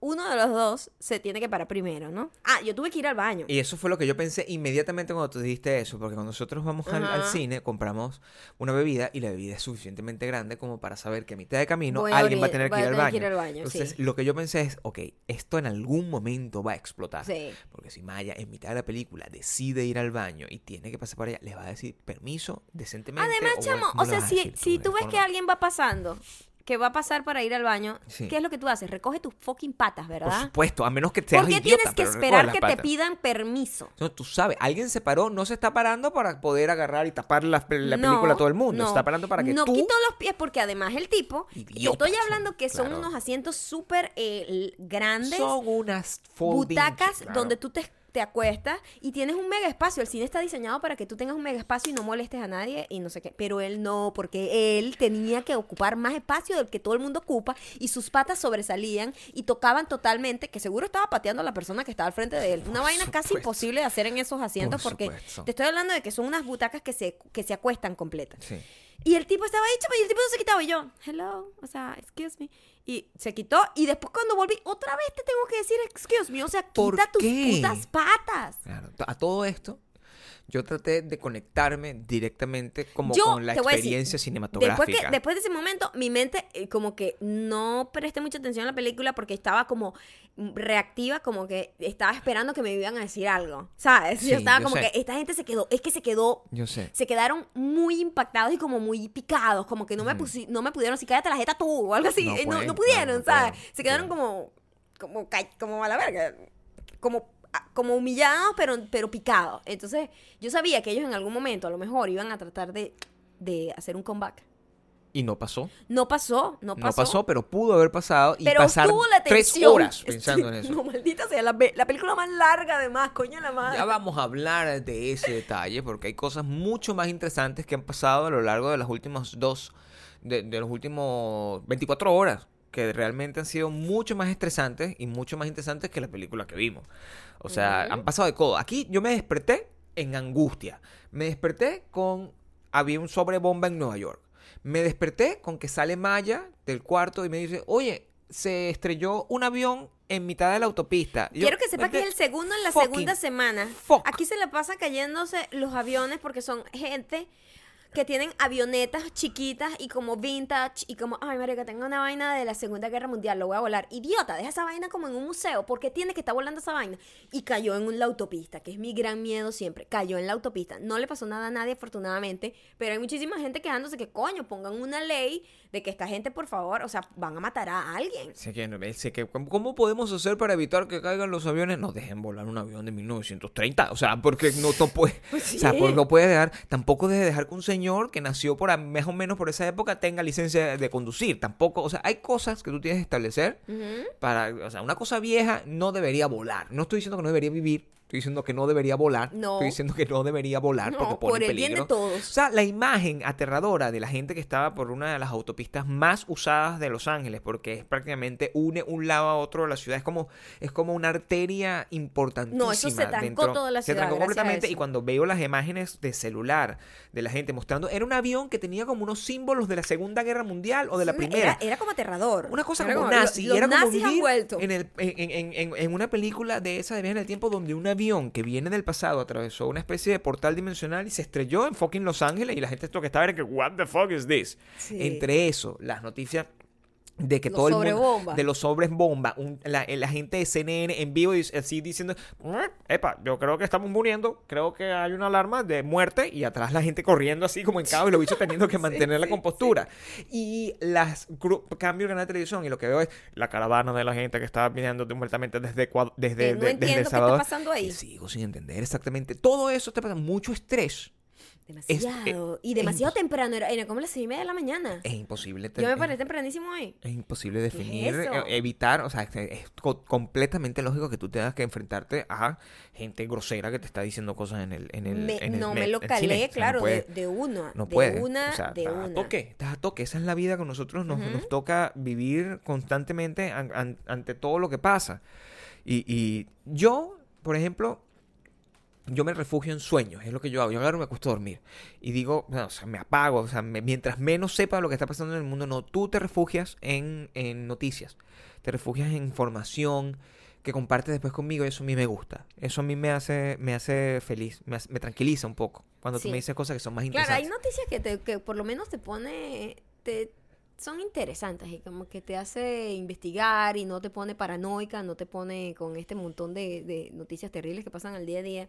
uno de los dos se tiene que parar primero, ¿no? Ah, yo tuve que ir al baño. Y eso fue lo que yo pensé inmediatamente cuando tú dijiste eso, porque cuando nosotros vamos al, cine, compramos una bebida y la bebida es suficientemente grande como para saber que a mitad de camino Voy alguien va a tener que ir al baño. que ir al baño, Entonces, sí. lo que yo pensé es, ok, esto en algún momento va a explotar. Sí. Porque si Maya en mitad de la película decide ir al baño y tiene que pasar por allá, les va a decir permiso decentemente. Además, o chamo, no o sea, si, tú ves forma- que alguien va pasando, que va a pasar para ir al baño, Sí. ¿qué es lo que tú haces? Recoge tus fucking patas, Por ¿verdad? supuesto, a menos que seas ¿Por qué idiota, tienes que esperar que te pidan permiso? No, tú sabes, alguien se paró, no se está parando para poder agarrar y tapar la, la No, película a todo el mundo. no. Se está parando para que no tú. quito los pies porque además el tipo, Idiota, estoy hablando que son claro. unos asientos súper eh, grandes, Son unas folding, butacas claro. donde tú te, te acuestas y tienes un mega espacio. El cine está diseñado para que tú tengas un mega espacio y no molestes a nadie y no sé qué. Pero él no, porque él tenía que ocupar más espacio del que todo el mundo ocupa y sus patas sobresalían y tocaban totalmente, que seguro estaba pateando a la persona que estaba al frente de él. Una vaina casi imposible de hacer en esos asientos Por porque supuesto. te estoy hablando de que son unas butacas que se, que se acuestan completas. Sí. Y el tipo estaba ahí, chama, y el tipo no se quitaba. Y yo, hello, o sea, excuse me. Y se quitó. Y después cuando volví, otra vez te tengo que decir excuse me. O sea, ¿Por quita tus putas patas. Claro, a todo esto, yo traté de conectarme directamente como Yo con la decir, experiencia Después, cinematográfica. que, después de ese momento, mi mente eh, como que no presté mucha atención a la película porque estaba como mm, reactiva, como que estaba esperando que me iban a decir algo, ¿sabes? Sí, yo estaba yo como sé. que esta gente se quedó, es que se quedó, Yo sé. se quedaron muy impactados y como muy picados, como que no me, pusi- no me pudieron decir, cállate la jeta tú o algo así, No Eh, no, pueden, no pudieron, claro, ¿sabes? se quedaron claro. como, como, como a la verga, como como humillados, pero, pero picados. Entonces, yo sabía que ellos en algún momento, a lo mejor, iban a tratar de, de hacer un comeback. Y no pasó. No pasó, no pasó. No pasó, pero pudo haber pasado y pero pasar la tres horas pensando en eso. No, maldita sea, la, la película más larga además, coño la madre. Ya vamos a hablar de ese detalle porque hay cosas mucho más interesantes que han pasado a lo largo de las últimas dos, de, de los últimos 24 horas, que realmente han sido mucho más estresantes y mucho más interesantes que la película que vimos. O sea, han pasado de todo. Aquí yo me desperté en angustia. Me desperté con... Había un sobrebomba en Nueva York. Me desperté con que sale Maya del cuarto y me dice, oye, se estrelló un avión en mitad de la autopista. Yo, Quiero que sepa que es el segundo en la segunda semana. fuck. Aquí se le pasa cayéndose los aviones porque son gente que tienen avionetas chiquitas y como vintage y como, ay, marica, tengo una vaina de la Segunda Guerra Mundial, lo voy a volar. Idiota, deja esa vaina como en un museo. ¿Por qué tiene que estar volando esa vaina? Y cayó en la autopista, que es mi gran miedo siempre. Cayó en la autopista. No le pasó nada a nadie, afortunadamente, pero hay muchísima gente quejándose que, coño, pongan una ley de que esta gente, por favor, o sea, van a matar a alguien. Sé que, sé que- ¿cómo- ¿Cómo podemos hacer para evitar que caigan los aviones? No dejen volar un avión de 1930. O sea, porque no, no puede. Pues O sea, sí. pues no puede dejar. Tampoco debe dejar que un señor que nació por a- más o menos por esa época tenga licencia de conducir. Tampoco. O sea, hay cosas que tú tienes que establecer para. O sea, una cosa vieja no debería volar. No estoy diciendo que no debería vivir. Estoy diciendo que no debería volar. No. Estoy diciendo que no debería volar No, porque pone por el bien de todos. O sea, la imagen aterradora de la gente que estaba por una de las autopistas más usadas de Los Ángeles, porque es prácticamente une un lado a otro de la ciudad. Es como, es como una arteria importantísima. No, eso se trancó toda la Se ciudad, trancó gracias a completamente. Y cuando veo las imágenes de celular de la gente mostrando, era un avión que tenía como unos símbolos de la Segunda Guerra Mundial o de la Sí, primera. Era, era como aterrador. Una cosa Era como nazi. Los, era como nazis han vuelto. En, el- en, en- una película de esa de viaje en el tiempo donde un avión que viene del pasado atravesó una especie de portal dimensional y se estrelló en fucking Los Ángeles y la gente lo que estaba era que what the fuck is this? Sí. Entre eso, las noticias de que Los todo el mundo de los sobres bomba un- la, la gente de CNN en vivo así diciendo "Mm, epa yo creo que estamos muriendo creo que hay una alarma de muerte y atrás la gente corriendo así como en caos y los bichos teniendo que mantener la sí, compostura. y las cambio el canal de televisión y lo que veo es la caravana de la gente que está viniendo completamente desde desde, Eh, no de- desde entiendo El qué está Salvador. pasando ahí. Sigo sin entender exactamente todo eso está pasando mucho estrés Demasiado. es- y demasiado es- temprano. Era, era como las seis y media de la mañana. es imposible Yo me paré tempranísimo hoy. Es imposible definir, eh, evitar, o sea, es, es co- completamente lógico que tú tengas que enfrentarte a gente grosera que te está diciendo cosas en el, en el, Me- en el no me lo calé, O sea, no claro, puede- de, de una. no de puede. una, o sea, de estás una. a toque, estás a toque. Esa es la vida que nosotros nos, toca vivir constantemente an- an- ante todo lo que pasa. Y, y yo, por ejemplo, yo me refugio en sueños, es lo que yo hago. Yo y me acuesto a dormir. Y digo, no, o sea, me apago. O sea, me- mientras menos sepa lo que está pasando en el mundo, no, tú te refugias en, en noticias. Te refugias en información que compartes después conmigo y eso a mí me gusta. Eso a mí me hace, me hace feliz, me, hace- me tranquiliza un poco. Cuando tú Sí. me dices cosas que son más Claro, hay interesantes. noticias que, te, que por lo menos te pone. Te, son interesantes y como que te hace investigar y no te pone paranoica, no te pone con este montón de, de noticias terribles que pasan al día a día.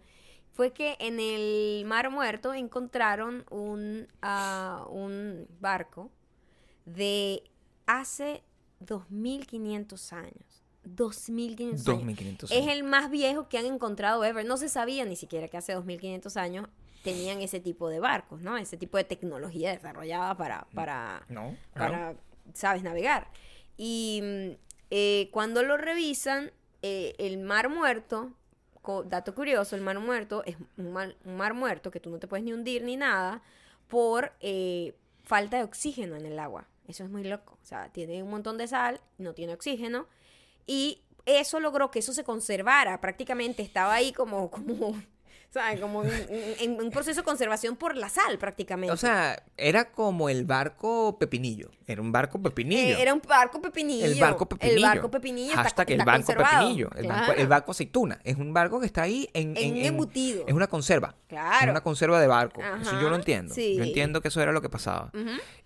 Fue que en el Mar Muerto encontraron un, ah, un barco de hace 2500 años. 2500 años. 2500 Es el más viejo que han encontrado ever. No se sabía ni siquiera que hace 2500 años tenían ese tipo de barcos, ¿no? Ese tipo de tecnología desarrollada para, para, No, para sabes, navegar. Y mm, eh, cuando lo revisan, eh, el mar muerto dato curioso, el mar muerto es un mar, un mar muerto que tú no te puedes ni hundir ni nada por eh, falta de oxígeno en el agua. Eso es muy loco. O sea, tiene un montón de sal, no tiene oxígeno. Y eso logró que eso se conservara. Prácticamente estaba ahí como, como ¿sabes? Como en, un proceso de conservación por la sal, prácticamente. O sea, era como el barco Pepinillo. Era un barco Pepinillo. Eh, era un barco pepinillo. el barco Pepinillo. El barco pepinillo está- Hashtag está, el barco conservado. Pepinillo. El, barco, Claro. el barco aceituna. Es un barco que está ahí en... Embutido. Es una conserva. Claro. Es una conserva de barco. Eso yo lo entiendo. sí. Yo entiendo que eso era lo que pasaba.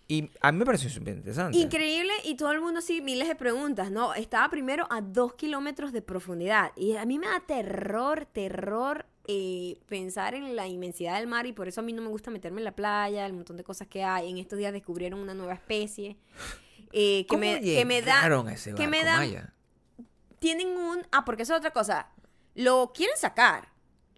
Y a mí me pareció súper interesante. Increíble y todo el mundo así, miles de preguntas, ¿no? Estaba primero a dos kilómetros de profundidad y a mí me da terror, terror eh, pensar en la inmensidad del mar y por eso a mí no me gusta meterme en la playa, el montón de cosas que hay. En estos días descubrieron una nueva especie eh, que, ¿Cómo me, que me da... ese que me da- Maya? Tienen un... Ah, porque eso es otra cosa. Lo quieren sacar.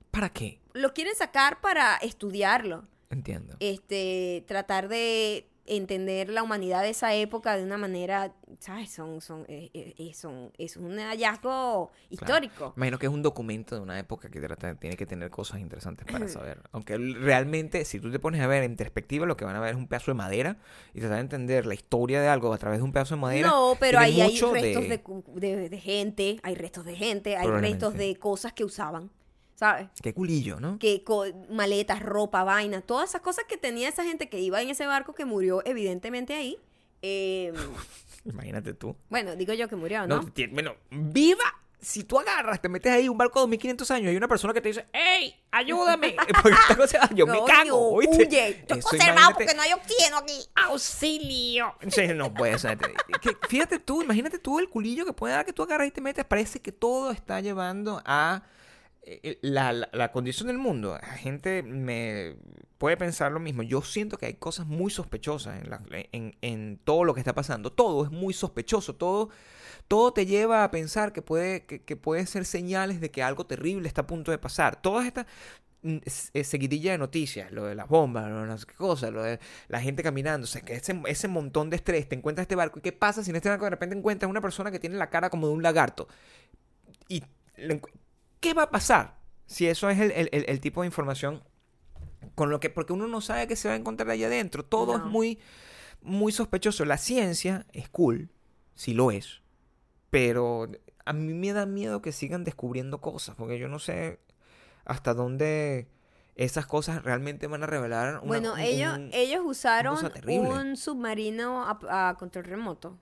¿Para qué? Lo quieren sacar para estudiarlo. Entiendo. este, tratar de entender la humanidad de esa época de una manera, ¿sabes? Son, son, eh, eh, eh, son, es un hallazgo histórico. Imagino que es un documento de una época que trata- tiene que tener cosas interesantes para saber. Aunque realmente, si tú te pones a ver en perspectiva, lo que van a ver es un pedazo de madera y tratar de entender la historia de algo a través de un pedazo de madera. No, pero ahí hay restos de- de... de- de gente, hay restos de gente, hay restos de cosas que usaban, ¿sabes? Qué culillo, ¿no? Que maletas, ropa, vaina, todas esas cosas que tenía esa gente que iba en ese barco que murió evidentemente ahí. Eh, Imagínate tú. bueno, digo yo que murió, ¿no? Bueno, viva. Si tú agarras, te metes ahí un barco de 2500 años y hay una persona que te dice, ¡Ey, ayúdame! Porque esta cosa, yo me cago, ¿oíste? huye. Estoy Eso, conservado porque no hay oxígeno aquí. ¡Auxilio! No puede ser. Que- fíjate tú, imagínate tú el culillo que puede dar que tú agarras y te metes. Parece que todo está llevando a la, la- la condición del mundo. La gente me puede pensar lo mismo. Yo siento que hay cosas muy sospechosas en, en- todo lo que está pasando. Todo es muy sospechoso. Todo, todo te lleva a pensar que puede, que, puede ser señales de que algo terrible está a punto de pasar. Todas estas mm, eh, seguidilla de noticias, lo de las bombas, lo de las cosas, lo de la gente caminando, o sea, que ese, ese montón de estrés, te encuentras este barco, ¿y qué pasa si en este barco de repente encuentras una persona que tiene la cara como de un lagarto? ¿Y qué va a pasar si eso es el, el- el- el tipo de información con lo que, porque uno no sabe qué se va a encontrar allá adentro, todo es muy, muy sospechoso. La ciencia es cool, sí lo es, pero a mí me da miedo que sigan descubriendo cosas, porque yo no sé hasta dónde esas cosas realmente van a revelar. una- Bueno, ellos, un- ellos usaron un submarino a, a control remoto,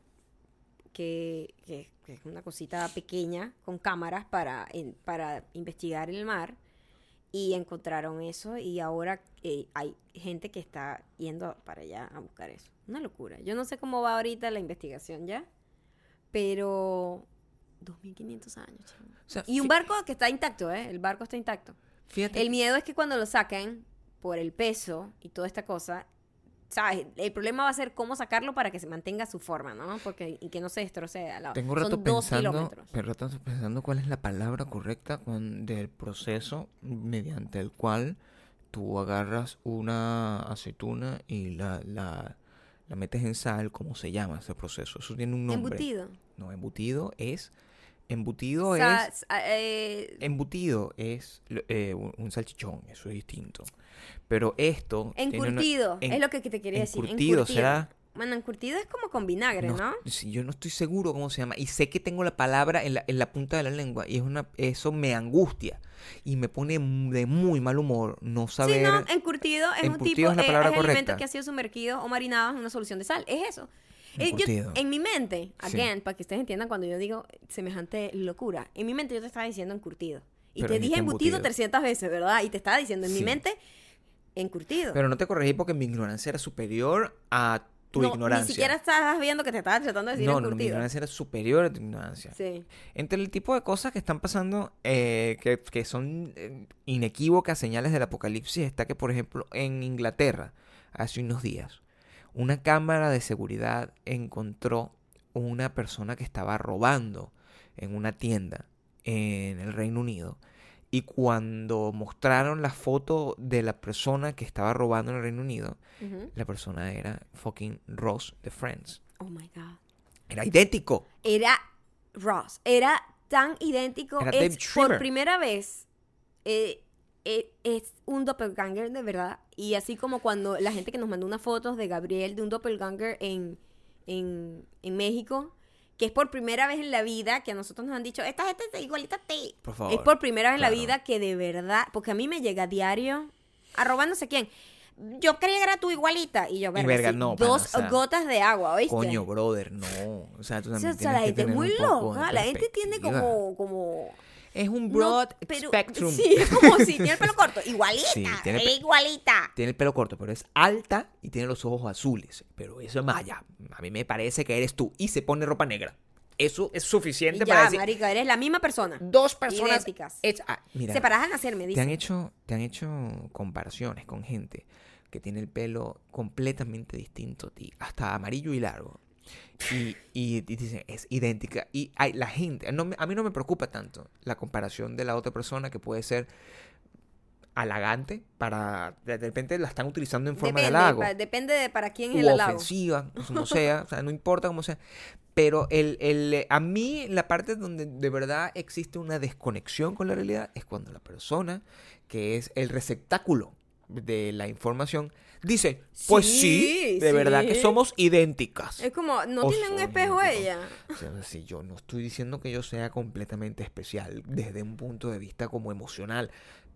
que, que- que es una cosita pequeña con cámaras para, en- para investigar el mar, y encontraron eso, y ahora eh, hay gente que está yendo para allá a buscar eso. Una locura. Yo no sé cómo va ahorita la investigación ya, pero 2500 años. chamo. o sea, Y un barco que está intacto, ¿eh? El barco está intacto. Fíjate, El miedo es que cuando lo saquen por el peso y toda esta cosa, ¿sabes? El problema va a ser cómo sacarlo para que se mantenga su forma, ¿no? Porque y que no se destroce. a la- Tengo un rato Son dos pensando, kilómetros. pero rato pensando cuál es la palabra correcta con- del proceso mediante el cual tú agarras una aceituna y la, la, la metes en sal, ¿cómo se llama ese proceso? Eso tiene un nombre. Embutido. No, embutido es... Embutido es... eh, Embutido es eh, un, un salchichón, eso es distinto. Pero esto... una- encurtido, en- es lo que te quería decir. encurtido, ¿será? Bueno, encurtido es como con vinagre, ¿no? Yo no estoy seguro cómo se llama. Y sé que tengo la palabra en la, en la punta de la lengua. Y es una, eso me angustia. Y me pone de muy mal humor no saber. Sí, no, encurtido es un tipo, es la eh, palabra es alimento que ha sido sumergido o marinado en una solución de sal, es eso. Eh, yo- en mi mente, Sí. again, para que ustedes entiendan cuando yo digo semejante locura, en mi mente yo te estaba diciendo encurtido. Y Pero te dije embutido embutido. 300 veces, ¿verdad? Y te estaba diciendo en mi mente encurtido. Pero no te corregí porque mi ignorancia era superior a tu No, ignorancia. Ni siquiera estabas viendo que te estaba tratando de decir no, no, mi encurtido. ignorancia era superior a tu ignorancia. sí. Entre el tipo de cosas que están pasando eh, que, que son eh, inequívocas señales del apocalipsis está que, por ejemplo, en Inglaterra, hace unos días, una cámara de seguridad encontró una persona que estaba robando en una tienda en el Reino Unido. Y cuando mostraron la foto de la persona que estaba robando en el Reino Unido, la persona era fucking Ross de Friends. Oh my God. Era idéntico. Era Ross. Era tan idéntico. Era Es por primera vez eh, eh, es un doppelganger de verdad. Y así como cuando la gente que nos mandó unas fotos de Gabriel de un doppelganger en, en, en México, que es por primera vez en la vida que a nosotros nos han dicho, esta gente es igualita a ti. Por favor. Es por primera vez en la vida que de verdad, porque a mí me llega a diario, sé quién. Yo creía que era tú igualita. Y yo, verga, verga, sí, no, pana, dos o sea, gotas de agua, ¿oíste? Coño, brother, no. O sea, tú también o sea, la que gente es muy loca. La gente tiene como, como Es un no, broad pero- spectrum. Sí, es como si tiene el pelo corto. Igualita. Sí, tiene es pe- igualita. Tiene el pelo corto, pero es alta y tiene los ojos azules. Pero eso es allá. A mí me parece que eres tú. Y se pone ropa negra. Eso es suficiente para ya, decir. marica, eres la misma persona. Dos personas. Idénticas. es- ah, mira, Separadas al nacer, me te han, hecho, te han hecho comparaciones con gente que tiene el pelo completamente distinto a ti. Hasta amarillo y largo. Y, y, y dicen, es idéntica. Y hay, la gente, no a mí no me preocupa tanto la comparación de la otra persona que puede ser halagante para, de repente la están utilizando en forma Depende, de halago. pa- depende de para quién es el halago. ofensiva, como sea, o sea, no importa cómo sea. Pero el, el, a mí la parte donde de verdad existe una desconexión con la realidad es cuando la persona, que es el receptáculo de la información, dice, pues sí, Sí, de verdad que somos idénticas. Es como, no tiene un espejo ella. O sea, si yo no estoy diciendo que yo sea completamente especial desde un punto de vista como emocional,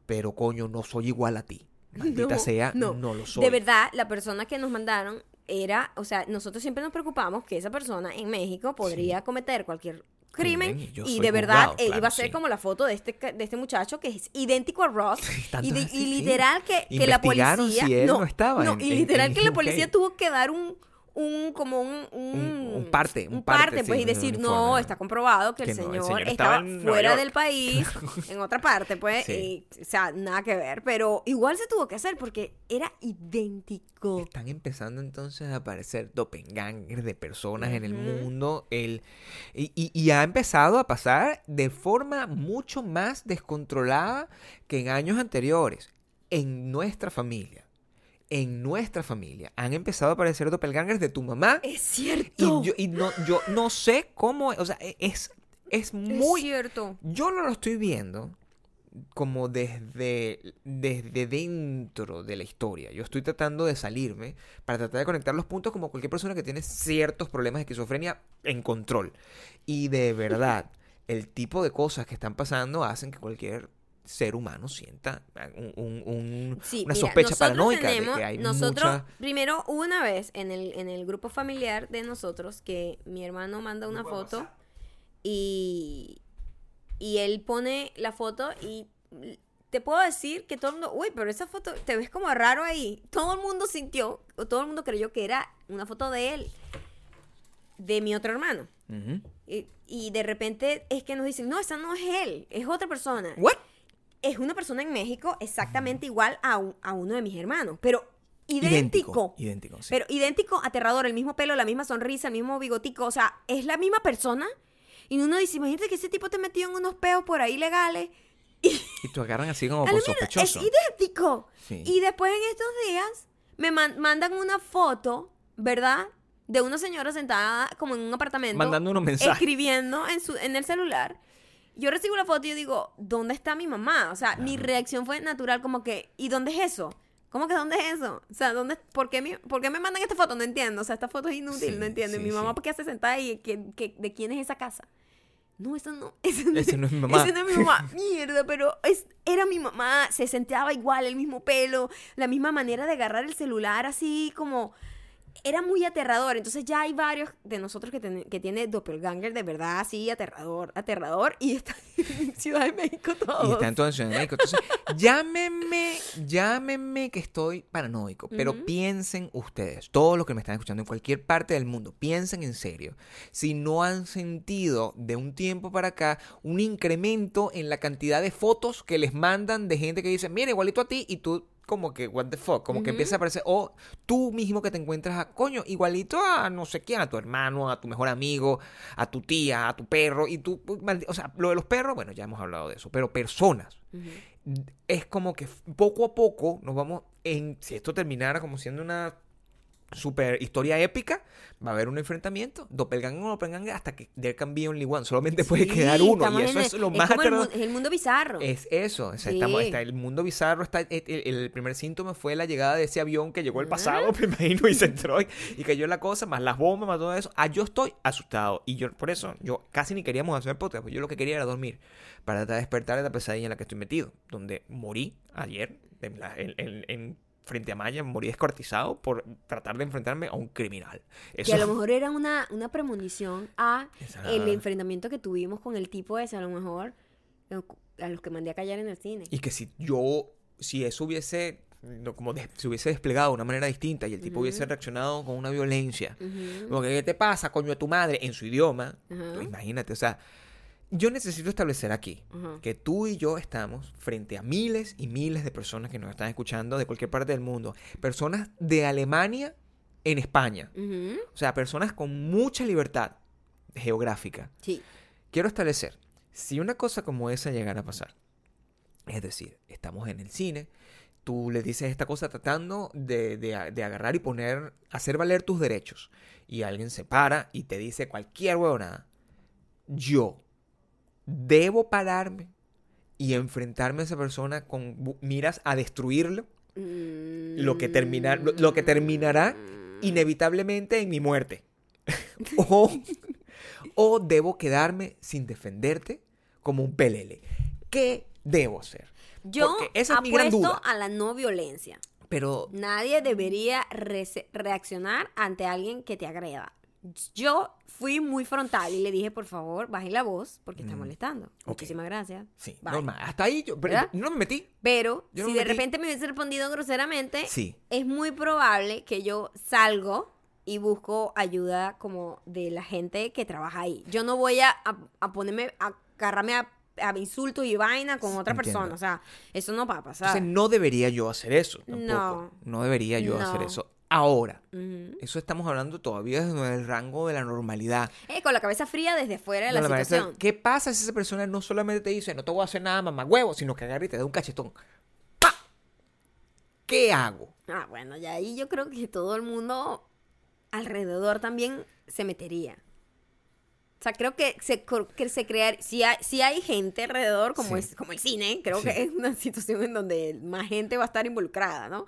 pero coño, no soy igual a ti. Maldita No, sea, no, no. lo soy. De verdad, la persona que nos mandaron era, o sea, nosotros siempre nos preocupamos que esa persona en México podría cometer cualquier crimen y de verdad juzgado, eh, claro, iba a ser sí. como la foto de este de este muchacho que es idéntico a Ross y, de- y literal que, que la policía si él no estaba en- y literal en que la policía tuvo que dar un un como un un, Un- un parte, un parte, pues sí, y decir no uniforme, ¿no? está comprobado que, el, Que no, el señor estaba fuera York". del país en otra parte pues Sí. y, o sea nada que ver pero igual se tuvo que hacer porque era idéntico Están empezando entonces a aparecer doppelgangers de personas en el mundo. El, y, y- y ha empezado a pasar de forma mucho más descontrolada que en años anteriores. En nuestra familia. En nuestra familia han empezado a aparecer doppelgangers de tu mamá. es Y, cierto yo, y no, yo no sé cómo. O sea, e- es, es es muy cierto Yo no lo estoy viendo como desde, desde dentro de la historia. Yo estoy tratando de salirme para tratar de conectar los puntos como cualquier persona que tiene ciertos problemas de esquizofrenia en control. Y de verdad, el tipo de cosas que están pasando hacen que cualquier ser humano sienta un- un- un- Sí, una mira, sospecha paranoica tenemos- de que hay nosotros, mucha... primero, una vez en el, en el grupo familiar de nosotros, que mi hermano manda una foto y, y él pone la foto y te puedo decir que todo el mundo, uy, pero esa foto, te ves como raro ahí. Todo el mundo sintió, o todo el mundo creyó que era una foto de él, de mi otro hermano. Ujú. Y, y de repente es que nos dicen, no, esa no es él, es otra persona ¿What? Es una persona en México exactamente igual a, un- a uno de mis hermanos, pero idéntico. Idéntico, sí. Pero idéntico, aterrador, el mismo pelo, la misma sonrisa, el mismo bigotico, o sea, es la misma persona. Y uno dice, imagínate que ese tipo te metió en unos peos por ahí legales. Y te agarran así como por sospechoso. Es idéntico. Sí. Y después en estos días me man- mandan una foto, ¿verdad? De una señora sentada como en un apartamento. Mandando unos mensajes. Escribiendo en, su, en el celular. Yo recibo la foto y yo digo, ¿dónde está mi mamá? O sea, mi reacción fue natural como que, ¿y dónde es eso? ¿Cómo que dónde es eso? O sea, ¿dónde, por, qué mi- por qué me mandan esta foto? No entiendo. O sea, esta foto es inútil, Sí, no entiendo. ¿Y sí, mi mamá sí. por qué hace sentada ahí? ¿Qué- qué- de quién es esa casa? No, eso no. Ese no, Ese no es mi mamá. Ese no es mi mamá. Mierda, pero es, era mi mamá. Se sentaba igual, el mismo pelo, la misma manera de agarrar el celular, así como. Era muy aterrador. Entonces ya hay varios de nosotros que, ten- que tiene doppelganger de verdad, así, aterrador, aterrador. Y está en Ciudad de México todo. Y está en todo en Ciudad de México. Entonces, llámenme, llámenme que estoy paranoico. Pero piensen ustedes, todos los que me están escuchando en cualquier parte del mundo, piensen en serio. Si no han sentido de un tiempo para acá un incremento en la cantidad de fotos que les mandan de gente que dice, mira, igualito a ti, y tú como que, what the fuck, como que empieza a aparecer, o tú mismo que te encuentras a, coño, igualito a no sé quién, a tu hermano, a tu mejor amigo, a tu tía, a tu perro, y tú, pues, o sea, lo de los perros, bueno, ya hemos hablado de eso, pero personas, es como que poco a poco nos vamos en si esto terminara como siendo una super historia épica, va a haber un enfrentamiento, doppelganger o doppelganger, hasta que there can be only one. Solamente puede Sí, quedar uno. Y eso es lo más como el, mu- es el mundo bizarro. Es eso, o sea, Sí. estamos, está el mundo bizarro, está el, el- primer síntoma fue la llegada de ese avión que llegó el pasado, me imagino, y se entró y, y cayó la cosa, más las bombas, más todo eso. Ah, yo estoy asustado y yo por eso yo casi ni queríamos hacer podcast, pues yo lo que quería era dormir para tratar de despertar de la pesadilla en la que estoy metido, donde morí ayer en, la- en- en- en- frente a Maya, morí descuartizado por tratar de enfrentarme a un criminal. Eso, Que a lo mejor era una, una premonición a Esa- el enfrentamiento que tuvimos con el tipo ese, a lo mejor eh, a los que mandé a callar en el cine. Y que si yo, si eso hubiese, como de- se hubiese desplegado de una manera distinta y el tipo hubiese reaccionado con una violencia, Ujú, como que, ¿qué te pasa, coño, a tu madre? En su idioma, Ajá. pues imagínate, o sea, yo necesito establecer aquí que tú y yo estamos frente a miles y miles de personas que nos están escuchando de cualquier parte del mundo, personas de Alemania en España, o sea, personas con mucha libertad geográfica. Sí. Quiero establecer, si una cosa como esa llegara a pasar, es decir, estamos en el cine, tú le dices esta cosa tratando de, de- de agarrar y poner, hacer valer tus derechos, y alguien se para y te dice cualquier huevonada, yo debo pararme y enfrentarme a esa persona con miras a destruirlo, lo que, termina, lo, lo que terminará Mm. inevitablemente en mi muerte. o, o debo quedarme sin defenderte como un pelele. ¿Qué debo hacer? Yo Porque esa es mi gran duda. a la no violencia. Pero Nadie debería reaccionar ante alguien que te agreda. Yo fui muy frontal y le dije, por favor, baje la voz porque está Mm, molestando. Muchísimas gracias. sí, Bye. normal. Hasta ahí yo no me metí. Pero Yo no si me de metí- repente me hubiese respondido groseramente, Sí. es muy probable que yo salgo y busco ayuda como de la gente que trabaja ahí. Yo no voy a, a- a ponerme, a agarrarme a, a insultos y vaina con otra Entiendo. persona. O sea, eso no va a pasar. Entonces no debería yo hacer eso tampoco. No. No, debería yo hacer eso. Ahora, eso estamos hablando todavía desde el rango de la normalidad. Eh, con la cabeza fría desde fuera de No, la la situación. ¿Qué pasa si esa persona no solamente te dice, no te voy a hacer nada, mamá huevo, sino que agarra y te da un cachetón? ¡Pa! ¿Qué hago? Ah, bueno, ya ahí yo creo que todo el mundo alrededor también se metería. O sea, creo que se, que se crear, si hay, si hay gente alrededor, como, Sí. es, como el cine, creo Sí. que es una situación en donde más gente va a estar involucrada, ¿no?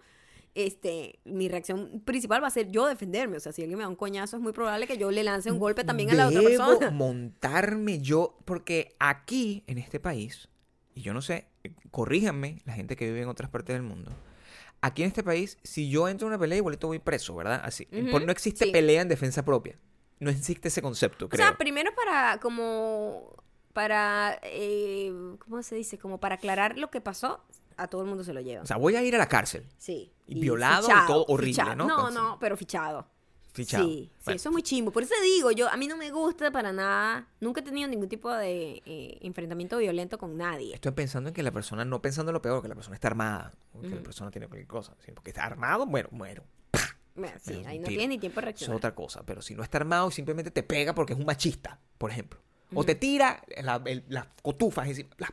Este, mi reacción principal va a ser yo defenderme. O sea, si alguien me da un coñazo, es muy probable que yo le lance un golpe también a la otra persona. montarme yo, porque aquí, en este país, y yo no sé, eh, corríjanme la gente que vive en otras partes del mundo. Aquí en este país, si yo entro en una pelea, igualito voy preso, ¿verdad? Así. Por- no existe sí. pelea en defensa propia. No existe ese concepto, O creo. sea, primero para como para eh, ¿cómo se dice? Como para aclarar lo que pasó, a todo el mundo se lo lleva. O sea, voy a ir a la cárcel. sí. y violado y todo horrible, fichado. ¿no? No, no, pero fichado. Fichado. Sí, sí, eso es muy chimbo. Por eso digo, yo a mí no me gusta para nada. Nunca he tenido ningún tipo de eh, enfrentamiento violento con nadie. Estoy pensando en que la persona, no pensando en lo peor, que la persona está armada. o que la persona tiene cualquier cosa. sino porque está armado, bueno, muero. Bueno, sí, ahí no tiene ni tiempo de Eso es reaccionar. otra cosa. Pero si no está armado, simplemente te pega porque es un machista, por ejemplo. O te tira la- el- las cotufas encima. las-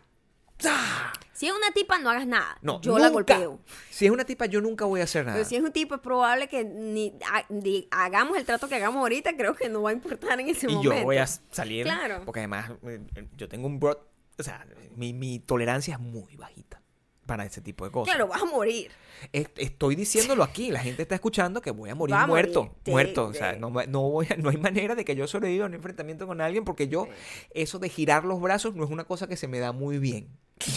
Si es una tipa, no hagas nada. No, yo la golpeo. Si es una tipa, yo nunca voy a hacer nada. Pero si es un tipo, es probable que ni, ha- ni hagamos el trato que hagamos ahorita. Creo que no va a importar en ese y momento. yo voy a salir. Claro. Porque además, eh, yo tengo un broad. O sea, mi, mi tolerancia es muy bajita para ese tipo de cosas. Claro, vas a morir. Est- Estoy diciéndolo aquí, la gente está escuchando que voy a morir Va a morir, muerto, sí, muerto, o sea, no, no, voy a- no hay manera de que yo sobreviva a un enfrentamiento con alguien porque yo, eso de girar los brazos no es una cosa que se me da muy bien.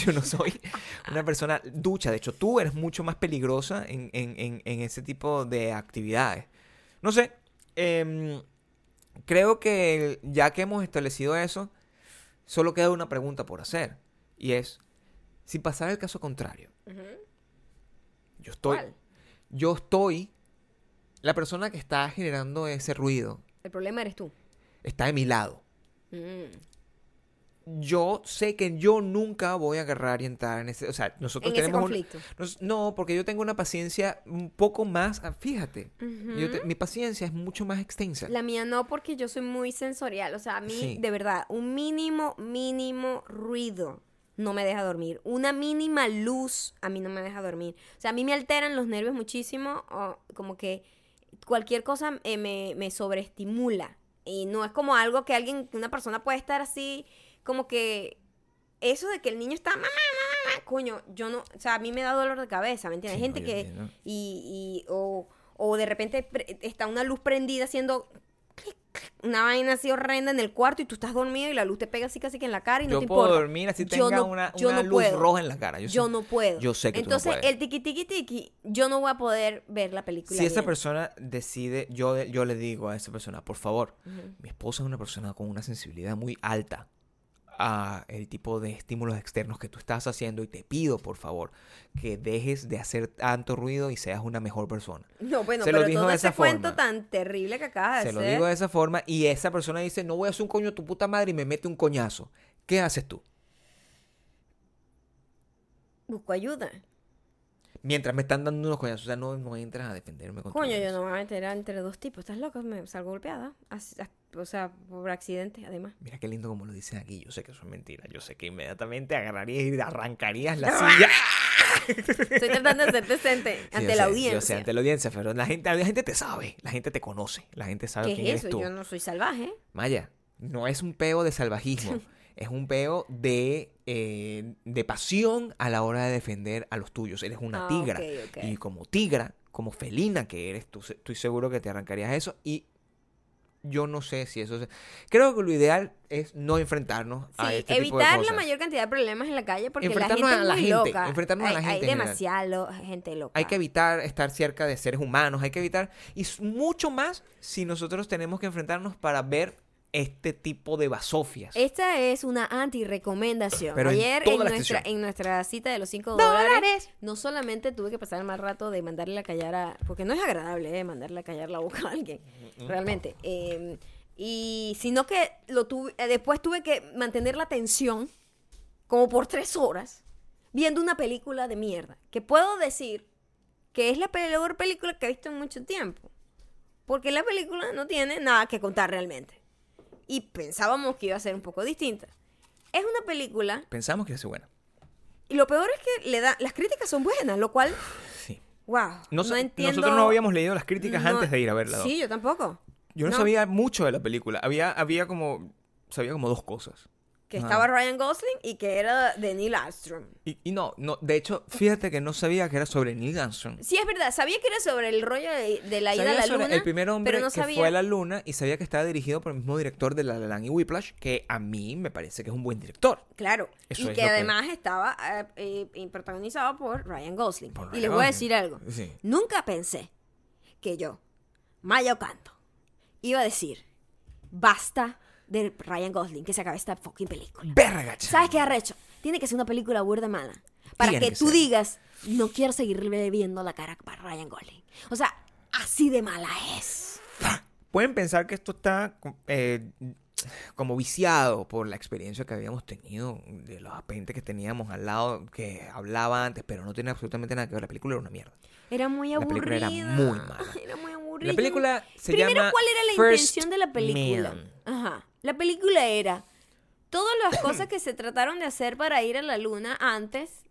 Yo no soy una persona ducha, de hecho tú eres mucho más peligrosa en, en- en- en ese tipo de actividades. No sé, em, creo que ya que hemos establecido eso, solo queda una pregunta por hacer y es, si pasara el caso contrario, yo estoy, ¿Cuál? yo estoy, la persona que está generando ese ruido El problema eres tú. está de mi lado. Mm. Yo sé que yo nunca voy a agarrar y entrar en ese, o sea, nosotros En ese tenemos un- conflicto. nos- no, porque yo tengo una paciencia un poco más, ah, fíjate, yo te- mi paciencia es mucho más extensa. La mía no, porque yo soy muy sensorial. O sea, a mí, Sí. de verdad, un mínimo, mínimo ruido no me deja dormir. Una mínima luz a mí no me deja dormir. O sea, a mí me alteran los nervios muchísimo. o como que cualquier cosa eh, me, me sobreestimula. Y no es como algo que alguien, una persona puede estar así, como que eso de que el niño está, mamá, mamá, mamá", coño, yo no, o sea, a mí me da dolor de cabeza, ¿me entiendes? Sí, Hay gente yo que, y, y o, o de repente pre- está una luz prendida haciendo una vaina así horrenda en el cuarto y tú estás dormido y la luz te pega así casi que en la cara y no yo te puedo importa. dormir así Yo tenga no- una, yo una no luz puedo. roja en la cara. Yo, Yo sé- no puedo. Yo sé que tú no Entonces, el tiqui tiqui tiqui, yo no voy a poder ver la película. Si esa persona decide, yo, yo le digo a esa persona, por favor, mi esposa es una persona con una sensibilidad muy alta a el tipo de estímulos externos que tú estás haciendo y te pido, por favor, que dejes de hacer tanto ruido y seas una mejor persona. No, bueno, Se lo pero dijo todo de ese cuento tan terrible que acabas de Se lo digo de esa forma y esa persona dice, no voy a hacer un coño a tu puta madre y me mete un coñazo. ¿Qué haces tú? Busco ayuda. Mientras me están dando unos coñazos, o sea, no, no entras a defenderme con Coño, yo no me voy a meter entre dos tipos. ¿Estás loco? Me salgo golpeada. As- as- O sea, por accidente, además. Mira qué lindo como lo dicen aquí. Yo sé que eso es mentira. Yo sé que inmediatamente agarrarías y arrancarías la silla. Estoy tratando de ser decente Sí, ante la sé, audiencia. Yo sé, ante la audiencia, pero la gente, la gente te sabe. La gente te conoce. La gente sabe ¿Qué quién es eres eso? tú. Yo no soy salvaje. Maya, no es un peo de salvajismo. es un peo de, eh, de pasión a la hora de defender a los tuyos. Eres una Ah, tigra. Y como tigra, como felina que eres, tú, estoy seguro que te arrancarías eso. Y yo no sé si eso... se- Creo que lo ideal es no enfrentarnos a este tipo de evitar la cosas. mayor cantidad de problemas en la calle porque la gente es muy gente, loca. enfrentarnos a hay, la gente Hay demasiada gente loca. Hay que evitar estar cerca de seres humanos, hay que evitar, y mucho más si nosotros tenemos que enfrentarnos para ver este tipo de basofias. Esta es una anti-recomendación. Pero Ayer en, nuestra, en nuestra cita de los 5 dólares, no solamente tuve que pasar el mal rato de mandarle a callar a... Porque no es agradable, ¿eh? Mandarle a callar la boca a alguien, realmente. Eh, y sino que lo tuve, eh, después tuve que mantener la tensión como por tres horas viendo una película de mierda. Que puedo decir que es la peor película que he visto en mucho tiempo. Porque la película no tiene nada que contar realmente. Y pensábamos que iba a ser un poco distinta. Es una película Pensamos que es buena. y lo peor es que le da, las críticas son buenas, lo cual. Wow, No entiendo. Nosotros no habíamos leído las críticas no- antes de ir a verla. Sí, yo tampoco. Yo no, no. sabía mucho de la película. Había, había como. Sabía como dos cosas. Que estaba Ryan Gosling y que era de Neil Armstrong. Y, y no, no, de hecho, fíjate que no sabía que era sobre Neil Armstrong. Sí, es verdad, sabía que era sobre el rollo de, de la ida a la sobre luna. el primer hombre pero no que sabía... fue a la luna y sabía que estaba dirigido por el mismo director de La La Land y Whiplash, que a mí me parece que es un buen director. Claro, Eso y es que además estaba eh, eh, protagonizado por Ryan Gosling. Por y Ryan les voy a decir algo. Sí. Nunca pensé que yo, Maya Ocanto, iba a decir, basta de Ryan Gosling, que se acabe esta fucking película. Verga. ¿Sabes qué arrecho? Tiene que ser una película burda mala. Para Tiene que, que tú ser. digas, no quiero seguirle viendo la cara para Ryan Gosling. O sea, así de mala es. Pueden pensar que esto está eh, como viciado por la experiencia que habíamos tenido de los agentes que teníamos al lado que hablaba antes, pero no tiene absolutamente nada que ver. La película era una mierda. Era muy La aburrida. película era muy mala. Era muy aburrida. La película se Primero, llama ¿cuál era la First intención de la película? Man. Ajá. La película era todas las cosas que se trataron de hacer para ir a la luna antes.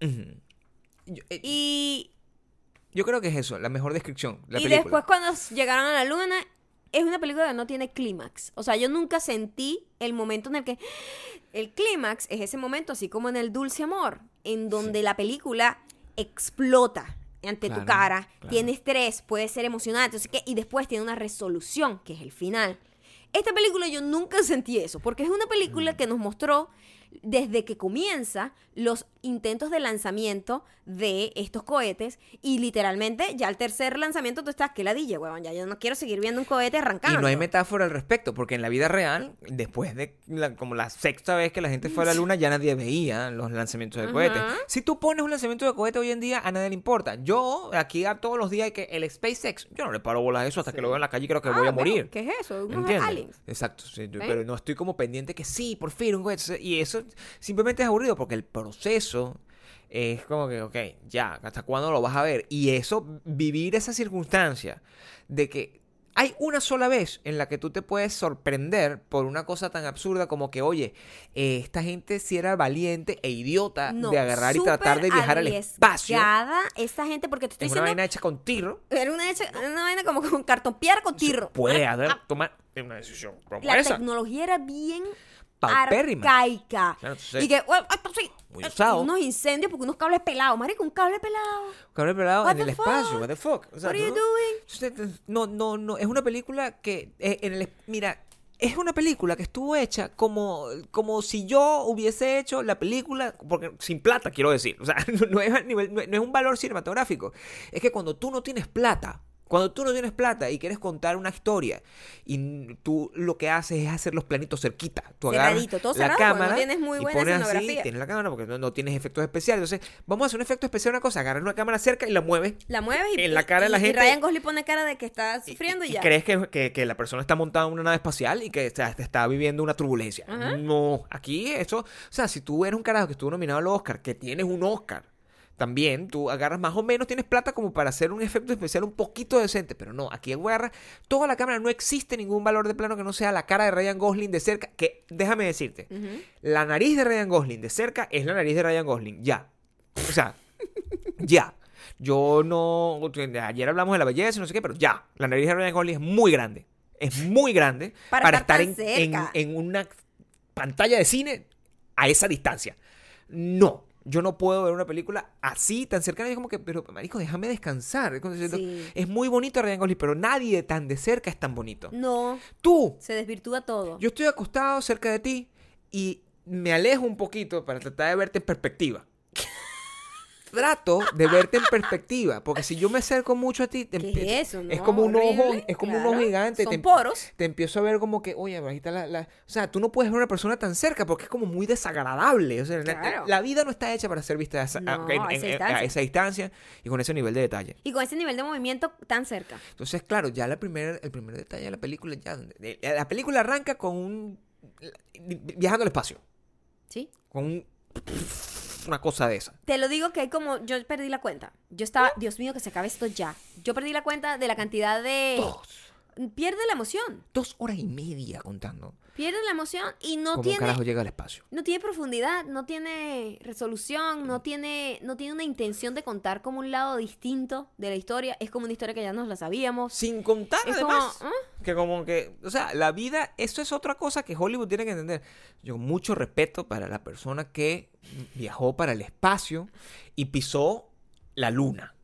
Yo, eh, y, yo creo que es eso, la mejor descripción. La y película. después cuando llegaron a la luna es una película que no tiene clímax. O sea, yo nunca sentí el momento en el que el clímax es ese momento así como en el dulce amor, en donde la película explota ante tu cara, claro. tiene estrés, puede ser emocionante, qué, y después tiene una resolución, que es el final. Esta película yo nunca sentí eso, porque es una Mm. película que nos mostró desde que comienza los intentos de lanzamiento de estos cohetes y literalmente ya al tercer lanzamiento tú estás que ladilla, huevón, ya yo no quiero seguir viendo un cohete arrancando. Y no hay metáfora al respecto, porque en la vida real, después de la- como la sexta vez que la gente fue a la luna, ya nadie veía los lanzamientos de cohetes. Si tú pones un lanzamiento de cohete hoy en día, a nadie le importa. Yo, aquí a todos los días, hay que el SpaceX, yo no le paro bola a eso hasta que lo veo en la calle y creo que Ah, voy a morir. ¿Qué es eso? Unos aliens. Exacto, sí, ¿Eh? pero no estoy como pendiente que sí, por fin un cohete. Y eso simplemente es aburrido porque el proceso es como que, ok, ya, ¿hasta cuándo lo vas a ver? Y eso, vivir esa circunstancia de que hay una sola vez en la que tú te puedes sorprender por una cosa tan absurda como que, oye, eh, esta gente si era valiente e idiota No, de agarrar y tratar de viajar al espacio. Esta gente, porque te estoy Es una diciendo, vaina hecha con tiro. era una, hecha- una vaina como con cartón piedra con tirro. Puede Ah, haber, ah, tomar una decisión como La esa. tecnología era bien Paupérrima. arcaica. Claro, entonces, y que, bueno, sí, muy eh, usado. unos incendios porque unos cables pelados. Marico, un cable pelado. Cabrón pelado What en el espacio, what the fuck. O sea, What are you doing? Usted- No, no, no. Es una película que eh, en el mira, es una película que estuvo hecha como, como si yo hubiese hecho la película, porque sin plata quiero decir. O sea, no, no es, a nivel- no es- no es un valor cinematográfico. Es que cuando tú no tienes plata. Cuando tú no tienes plata y quieres contar una historia y tú lo que haces es hacer los planitos cerquita. Tú agarras todo la cerrado, porque no cámara tienes muy y buena pones así, tienes la cámara porque no, no tienes efectos especiales. Entonces, vamos a hacer un efecto especial una cosa, agarrar una cámara cerca y la mueves La mueves y, En la cara de la y- gente- Y Ryan Gosling pone cara de que está sufriendo y, y ya. crees que, que- que la persona está montada en una nave espacial y que está, está viviendo una turbulencia. Ajá. No, aquí eso, o sea, si tú eres un carajo que estuvo nominado al Oscar, que tienes un Oscar, también tú agarras más o menos, tienes plata como para hacer un efecto especial un poquito decente, pero no, aquí agarra toda la cámara, no existe ningún valor de plano que no sea la cara de Ryan Gosling de cerca, que déjame decirte, la nariz de Ryan Gosling de cerca es la nariz de Ryan Gosling, ya. O sea, ya. Yo no. Ayer hablamos de la belleza y no sé qué, pero ya. La nariz de Ryan Gosling es muy grande. Es muy grande Para para, estar en, en una pantalla de cine a esa distancia. No. Yo no puedo ver una película así, tan cercana. Y es como que, pero, marico, déjame descansar. Es Sí. Muy bonito Ryan Gosling, pero nadie tan de cerca es tan bonito. No, Tú, se desvirtúa todo. yo estoy acostado cerca de ti y me alejo un poquito para tratar de verte en perspectiva. Trato de verte en perspectiva, porque si yo me acerco mucho a ti, te ¿Qué es eso? es no? como un ojo, es como un ojo gigante. Son te, poros. te empiezo a ver como que, oye, ahí está la, la- O sea, tú no puedes ver a una persona tan cerca porque es como muy desagradable. O sea, la- Claro. la, vida no está hecha para ser vista a esa, a- No, en- a en- esa en- distancia. a esa distancia y con ese nivel de detalle. Y con ese nivel de movimiento tan cerca. Entonces, claro, ya la primer, el primer detalle de la película, ya, la película arranca con un... viajando al espacio, ¿Sí? con un- una cosa de esa. Te lo digo que hay como. Yo perdí la cuenta. Yo estaba. Dios mío, que se acabe esto ya. Yo perdí la cuenta de la cantidad de. Dos, Pierde la emoción. dos horas y media contando Pierde la emoción y no cómo tiene. carajo llega al espacio. No tiene profundidad, no tiene resolución, no tiene, no tiene una intención de contar como un lado distinto de la historia. Es como una historia que ya nos la sabíamos. Sin contar, Es además, como, ¿ah? que como que, o sea, la vida, eso es otra cosa que Hollywood tiene que entender. Yo mucho respeto para la persona que viajó para el espacio y pisó la luna.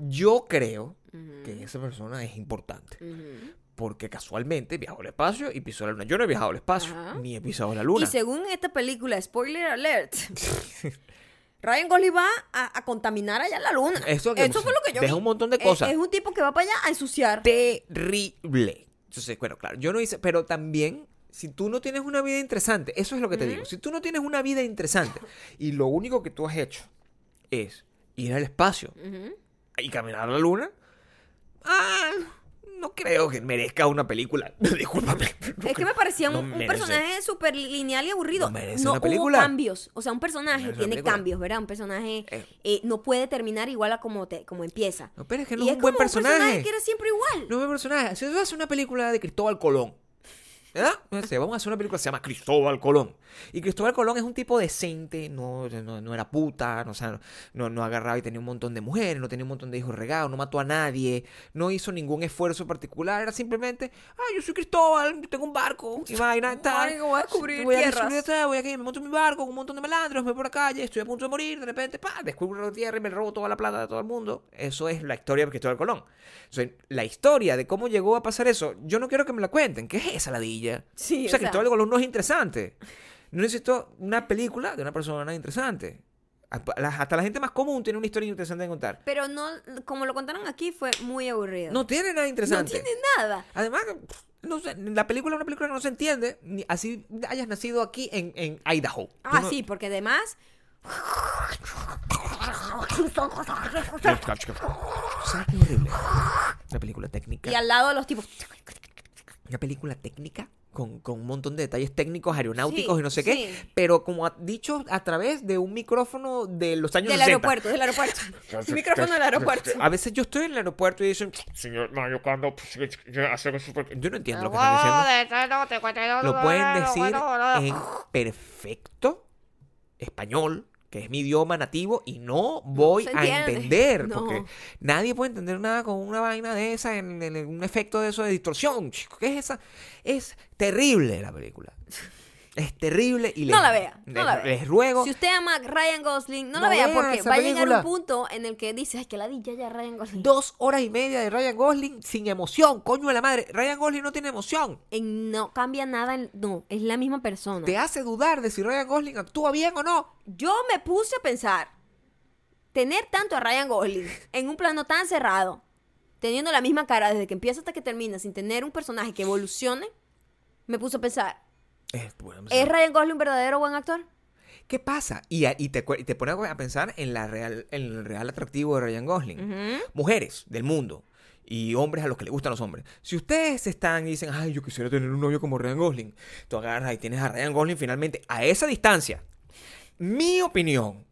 Yo creo que esa persona es importante. ujú. Porque casualmente viajó al espacio y pisó la luna. Yo no he viajado al espacio, Ajá. ni he pisado la luna. Y según esta película, spoiler alert, Ryan Gosling va a, a contaminar allá la luna. Eso que- fue lo que yo deja vi. un montón de Es- cosas. Es, un tipo que va para allá a ensuciar. Terrible. Entonces, bueno, claro, yo no hice, pero también, si tú no tienes una vida interesante, eso es lo que te digo. Si tú no tienes una vida interesante y lo único que tú has hecho es ir al espacio y caminar a la luna, ah, no creo que merezca una película. Discúlpame. Es que me parecía un, no un merece. personaje súper lineal y aburrido. No merece no una hubo película. cambios. O sea, un personaje tiene cambios, ¿verdad? Un personaje Eh. eh, no puede terminar igual a como, te, como empieza. No, pero es que no y es un buen como personaje. un personaje que era siempre igual. No es un buen personaje. Si tú haces una película de Cristóbal Colón, ¿verdad? Vamos a hacer una película que se llama Cristóbal Colón. Y Cristóbal Colón es un tipo decente, no, no, no era puta, no, o sea, no, no agarraba y tenía un montón de mujeres, no tenía un montón de hijos regados, no mató a nadie, no hizo ningún esfuerzo particular, era simplemente, ah, yo soy Cristóbal, yo tengo un barco, y vaina, tal. Voy a descubrir voy a tierras. voy aquí, me monto en mi barco con un montón de malandros, me voy por la calle, estoy a punto de morir, de repente, pa, descubro la tierra y me robo toda la plata de todo el mundo. Eso es la historia de Cristóbal Colón. O sea, la historia de cómo llegó a pasar eso, yo no quiero que me la cuenten. ¿Qué es esa ladilla? Sí, o sea, Cristóbal Colón no es interesante. No necesito una película de una persona interesante. Hasta la gente más común tiene una historia interesante de contar. Pero no, como lo contaron aquí, fue muy aburrido. No tiene nada No interesante. tiene nada. Además, no sé, la película es una película que no se entiende, ni así hayas nacido aquí en, en Idaho. Ah, no- sí, porque además. ¿Sabes qué horrible? Una película técnica. Y al lado los tipos. Una película técnica con, con un montón de detalles técnicos, aeronáuticos Sí, y no sé qué, sí. pero como ha dicho a través de un micrófono de los años Del 60. aeropuerto, del aeropuerto. Micrófono del aeropuerto. A veces yo estoy en el aeropuerto y dicen, Señor cuando pues, yo hace super... yo no entiendo lo que están diciendo. Lo pueden decir en perfecto español, que es mi idioma nativo, y no voy a entender, No. porque nadie puede entender nada con una vaina de esa, en, en un efecto de eso de distorsión. chico. ¿Qué es esa? Es terrible la película. Es terrible y les, No la vea, no les, la vea. les ruego. Si usted ama a Ryan Gosling, no, No la vea porque va a llegar un punto en el que dice, ay, que ladilla ya Ryan Gosling. Dos horas y media de Ryan Gosling sin emoción, coño de la madre. Ryan Gosling no tiene emoción. En- no cambia nada, en- no, es la misma persona. Te hace dudar de si Ryan Gosling actúa bien o no. Yo me puse a pensar, tener tanto a Ryan Gosling en un plano tan cerrado, teniendo la misma cara desde que empieza hasta que termina, sin tener un personaje que evolucione, me puse a pensar, Es, bueno, ¿es Ryan Gosling un verdadero buen actor? ¿Qué pasa? Y, y te, te pone a pensar en, la real, en el real atractivo de Ryan Gosling. Ujú. Mujeres del mundo y hombres a los que les gustan los hombres. Si ustedes están y dicen, ay, yo quisiera tener un novio como Ryan Gosling, tú agarras y tienes a Ryan Gosling finalmente a esa distancia. Mi opinión,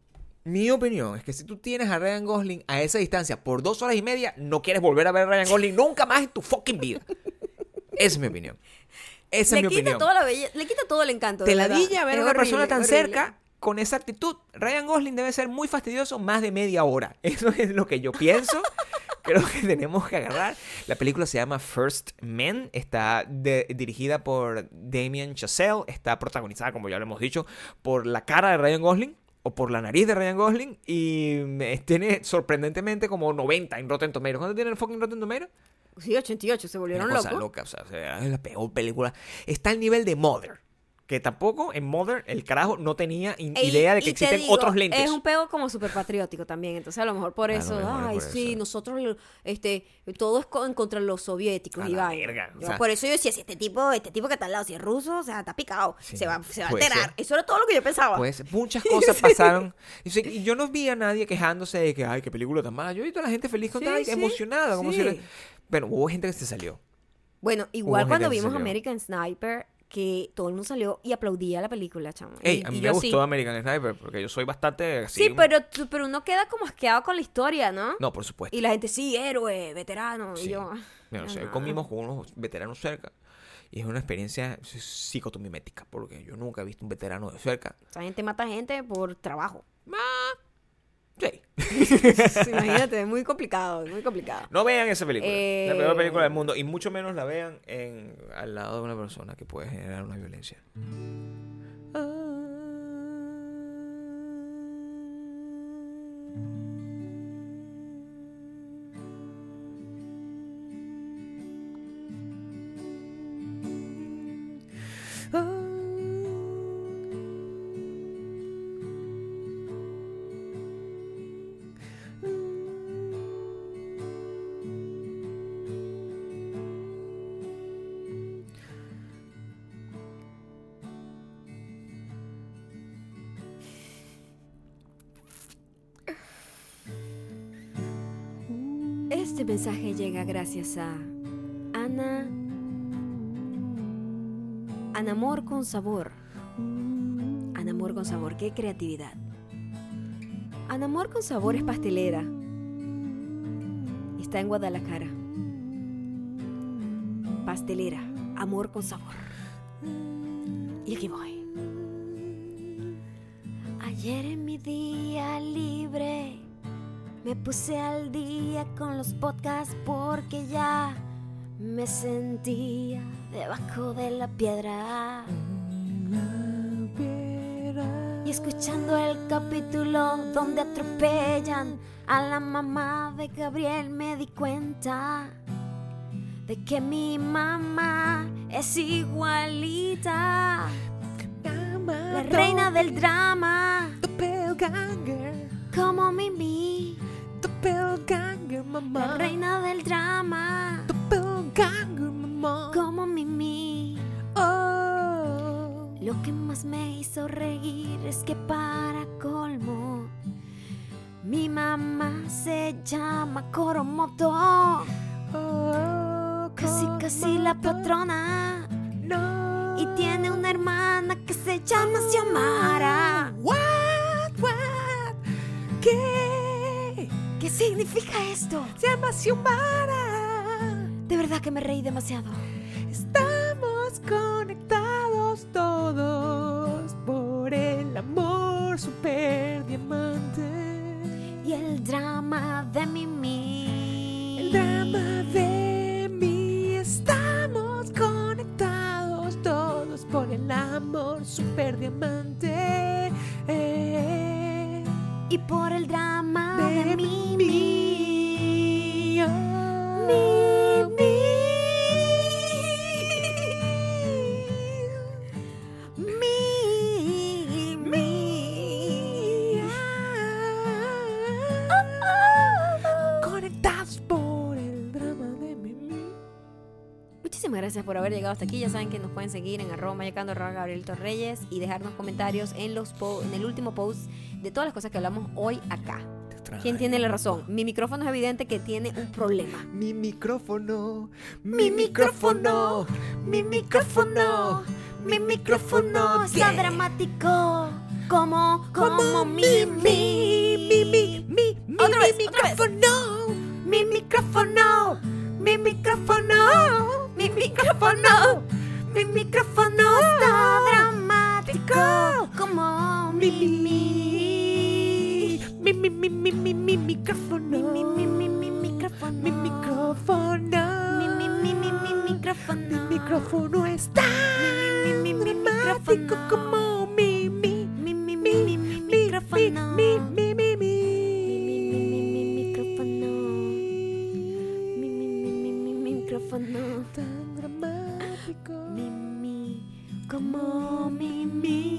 mi opinión es que si tú tienes a Ryan Gosling a esa distancia por dos horas y media, no quieres volver a ver a Ryan Gosling nunca más en tu fucking vida. Esa es mi opinión. Esa le es mi quita opinión. toda la belleza, le quita todo el encanto. Te la dilla ver a una horrible, persona tan horrible. cerca con esa actitud. Ryan Gosling debe ser muy fastidioso más de media hora. Eso es lo que yo pienso. Creo que tenemos que agarrar. La película se llama First Men. Está de- dirigida por Damien Chazelle. Está protagonizada, como ya lo hemos dicho, por la cara de Ryan Gosling o por la nariz de Ryan Gosling. Y eh, tiene sorprendentemente como 90 en Rotten Tomatoes. ¿Cuánto tiene el fucking Rotten Tomatoes? Sí, 88, se volvieron Una cosa locos. loca, o sea, es la peor película. Está al nivel de Mother. Que tampoco en Mother el carajo no tenía in- Ey, idea de que y te existen digo, otros lentes. Es un pego como súper patriótico también, entonces a lo mejor por A lo eso, mejor es ay, por sí, eso. nosotros, lo- este, todo es co- en contra de los soviéticos A la verga, o Yo sea- por eso yo decía, si este tipo, este tipo que está al lado, si es ruso, o sea, está picado, Sí, se va, se va a puede alterar. ser. Eso era todo lo que yo pensaba. Pues muchas cosas pasaron. Y sí, y yo no vi a nadie quejándose de que, ay, qué película tan mala. Yo he visto a la gente feliz, Sí, contenta, sí, emocionada. Como si sí. le- Bueno, hubo gente que se salió. bueno, igual cuando que vimos salió. American Sniper, que todo el mundo salió y aplaudía la película, chamo. Ey, Y- a mí y me yo gustó sí. American Sniper porque yo soy bastante así. Sí, pero, tú- pero uno queda como asqueado con la historia, ¿no? No, por supuesto. Y la gente, sí, héroe, veterano. Sí. Y yo, ah, sé, no. comimos con unos veteranos cerca. Y es una experiencia psicotomimética, porque yo nunca he visto un veterano de cerca. esa gente mata gente por trabajo. Sí. Imagínate, es muy complicado, es muy complicado. No vean esa película. Eh, La peor película del mundo. Y mucho menos la vean en, al lado de una persona que puede generar una violencia. Este mensaje llega gracias a Ana. Anamor con sabor. Anamor con sabor, qué creatividad. Anamor con sabor es pastelera. Está en Guadalajara. Pastelera, amor con sabor. Y aquí voy. Ayer en mi día libre me puse al día con los podcasts porque ya me sentía debajo de la piedra. Y escuchando el capítulo donde atropellan a la mamá de Gabriel me di cuenta de que mi mamá es igualita. La reina del drama, como Mimi. La reina del drama, como Mimi. Lo que más me hizo reír es que para colmo, mi mamá se llama Coromoto. Casi, casi la patrona. llama Xiomara. Significa esto? Se llama Xiomara. De verdad que me reí demasiado. Estamos conectados todos por el amor super diamante. Y el drama de Mimi. El drama de mí. Estamos conectados todos por el amor super diamante. Y por el drama de, de mí. Mi, mi. Conectados por el drama de Mimi. Muchísimas gracias por haber llegado hasta aquí. Ya saben que nos pueden seguir en arroba mayacando arroba Gabriel Torreyes y dejarnos comentarios en los po- en el último post de todas las cosas que hablamos hoy acá. ¿Quién tiene la razón? Mi micrófono es evidente que tiene un problema. Mi micrófono, Mi micrófono, mi micrófono, mi micrófono está dramático. Como, como mi, mi, mi, mi, mi, mi, micrófono. mi micrófono, mi micrófono, mi micrófono, mi micrófono está dramático. Como mi, mi, Mi, mi, mi, mi, mi, mi micrófono. mi, mi, mi, mi, mi micrófono. Mi micrófono. Mi, mi, mi, mi, mi micrófono. Mi micrófono está Mi, mi, mi, dramático micrófono. como mi, mi, Mi, mi, mi, mi, mi mi, micrófono. mi, mi, mi, mi. Mi, mi, mi, mi, mi micrófono. Mi, mi, mi, mi, mi micrófono. Tan dramático. Mi, mi, como mi, mi.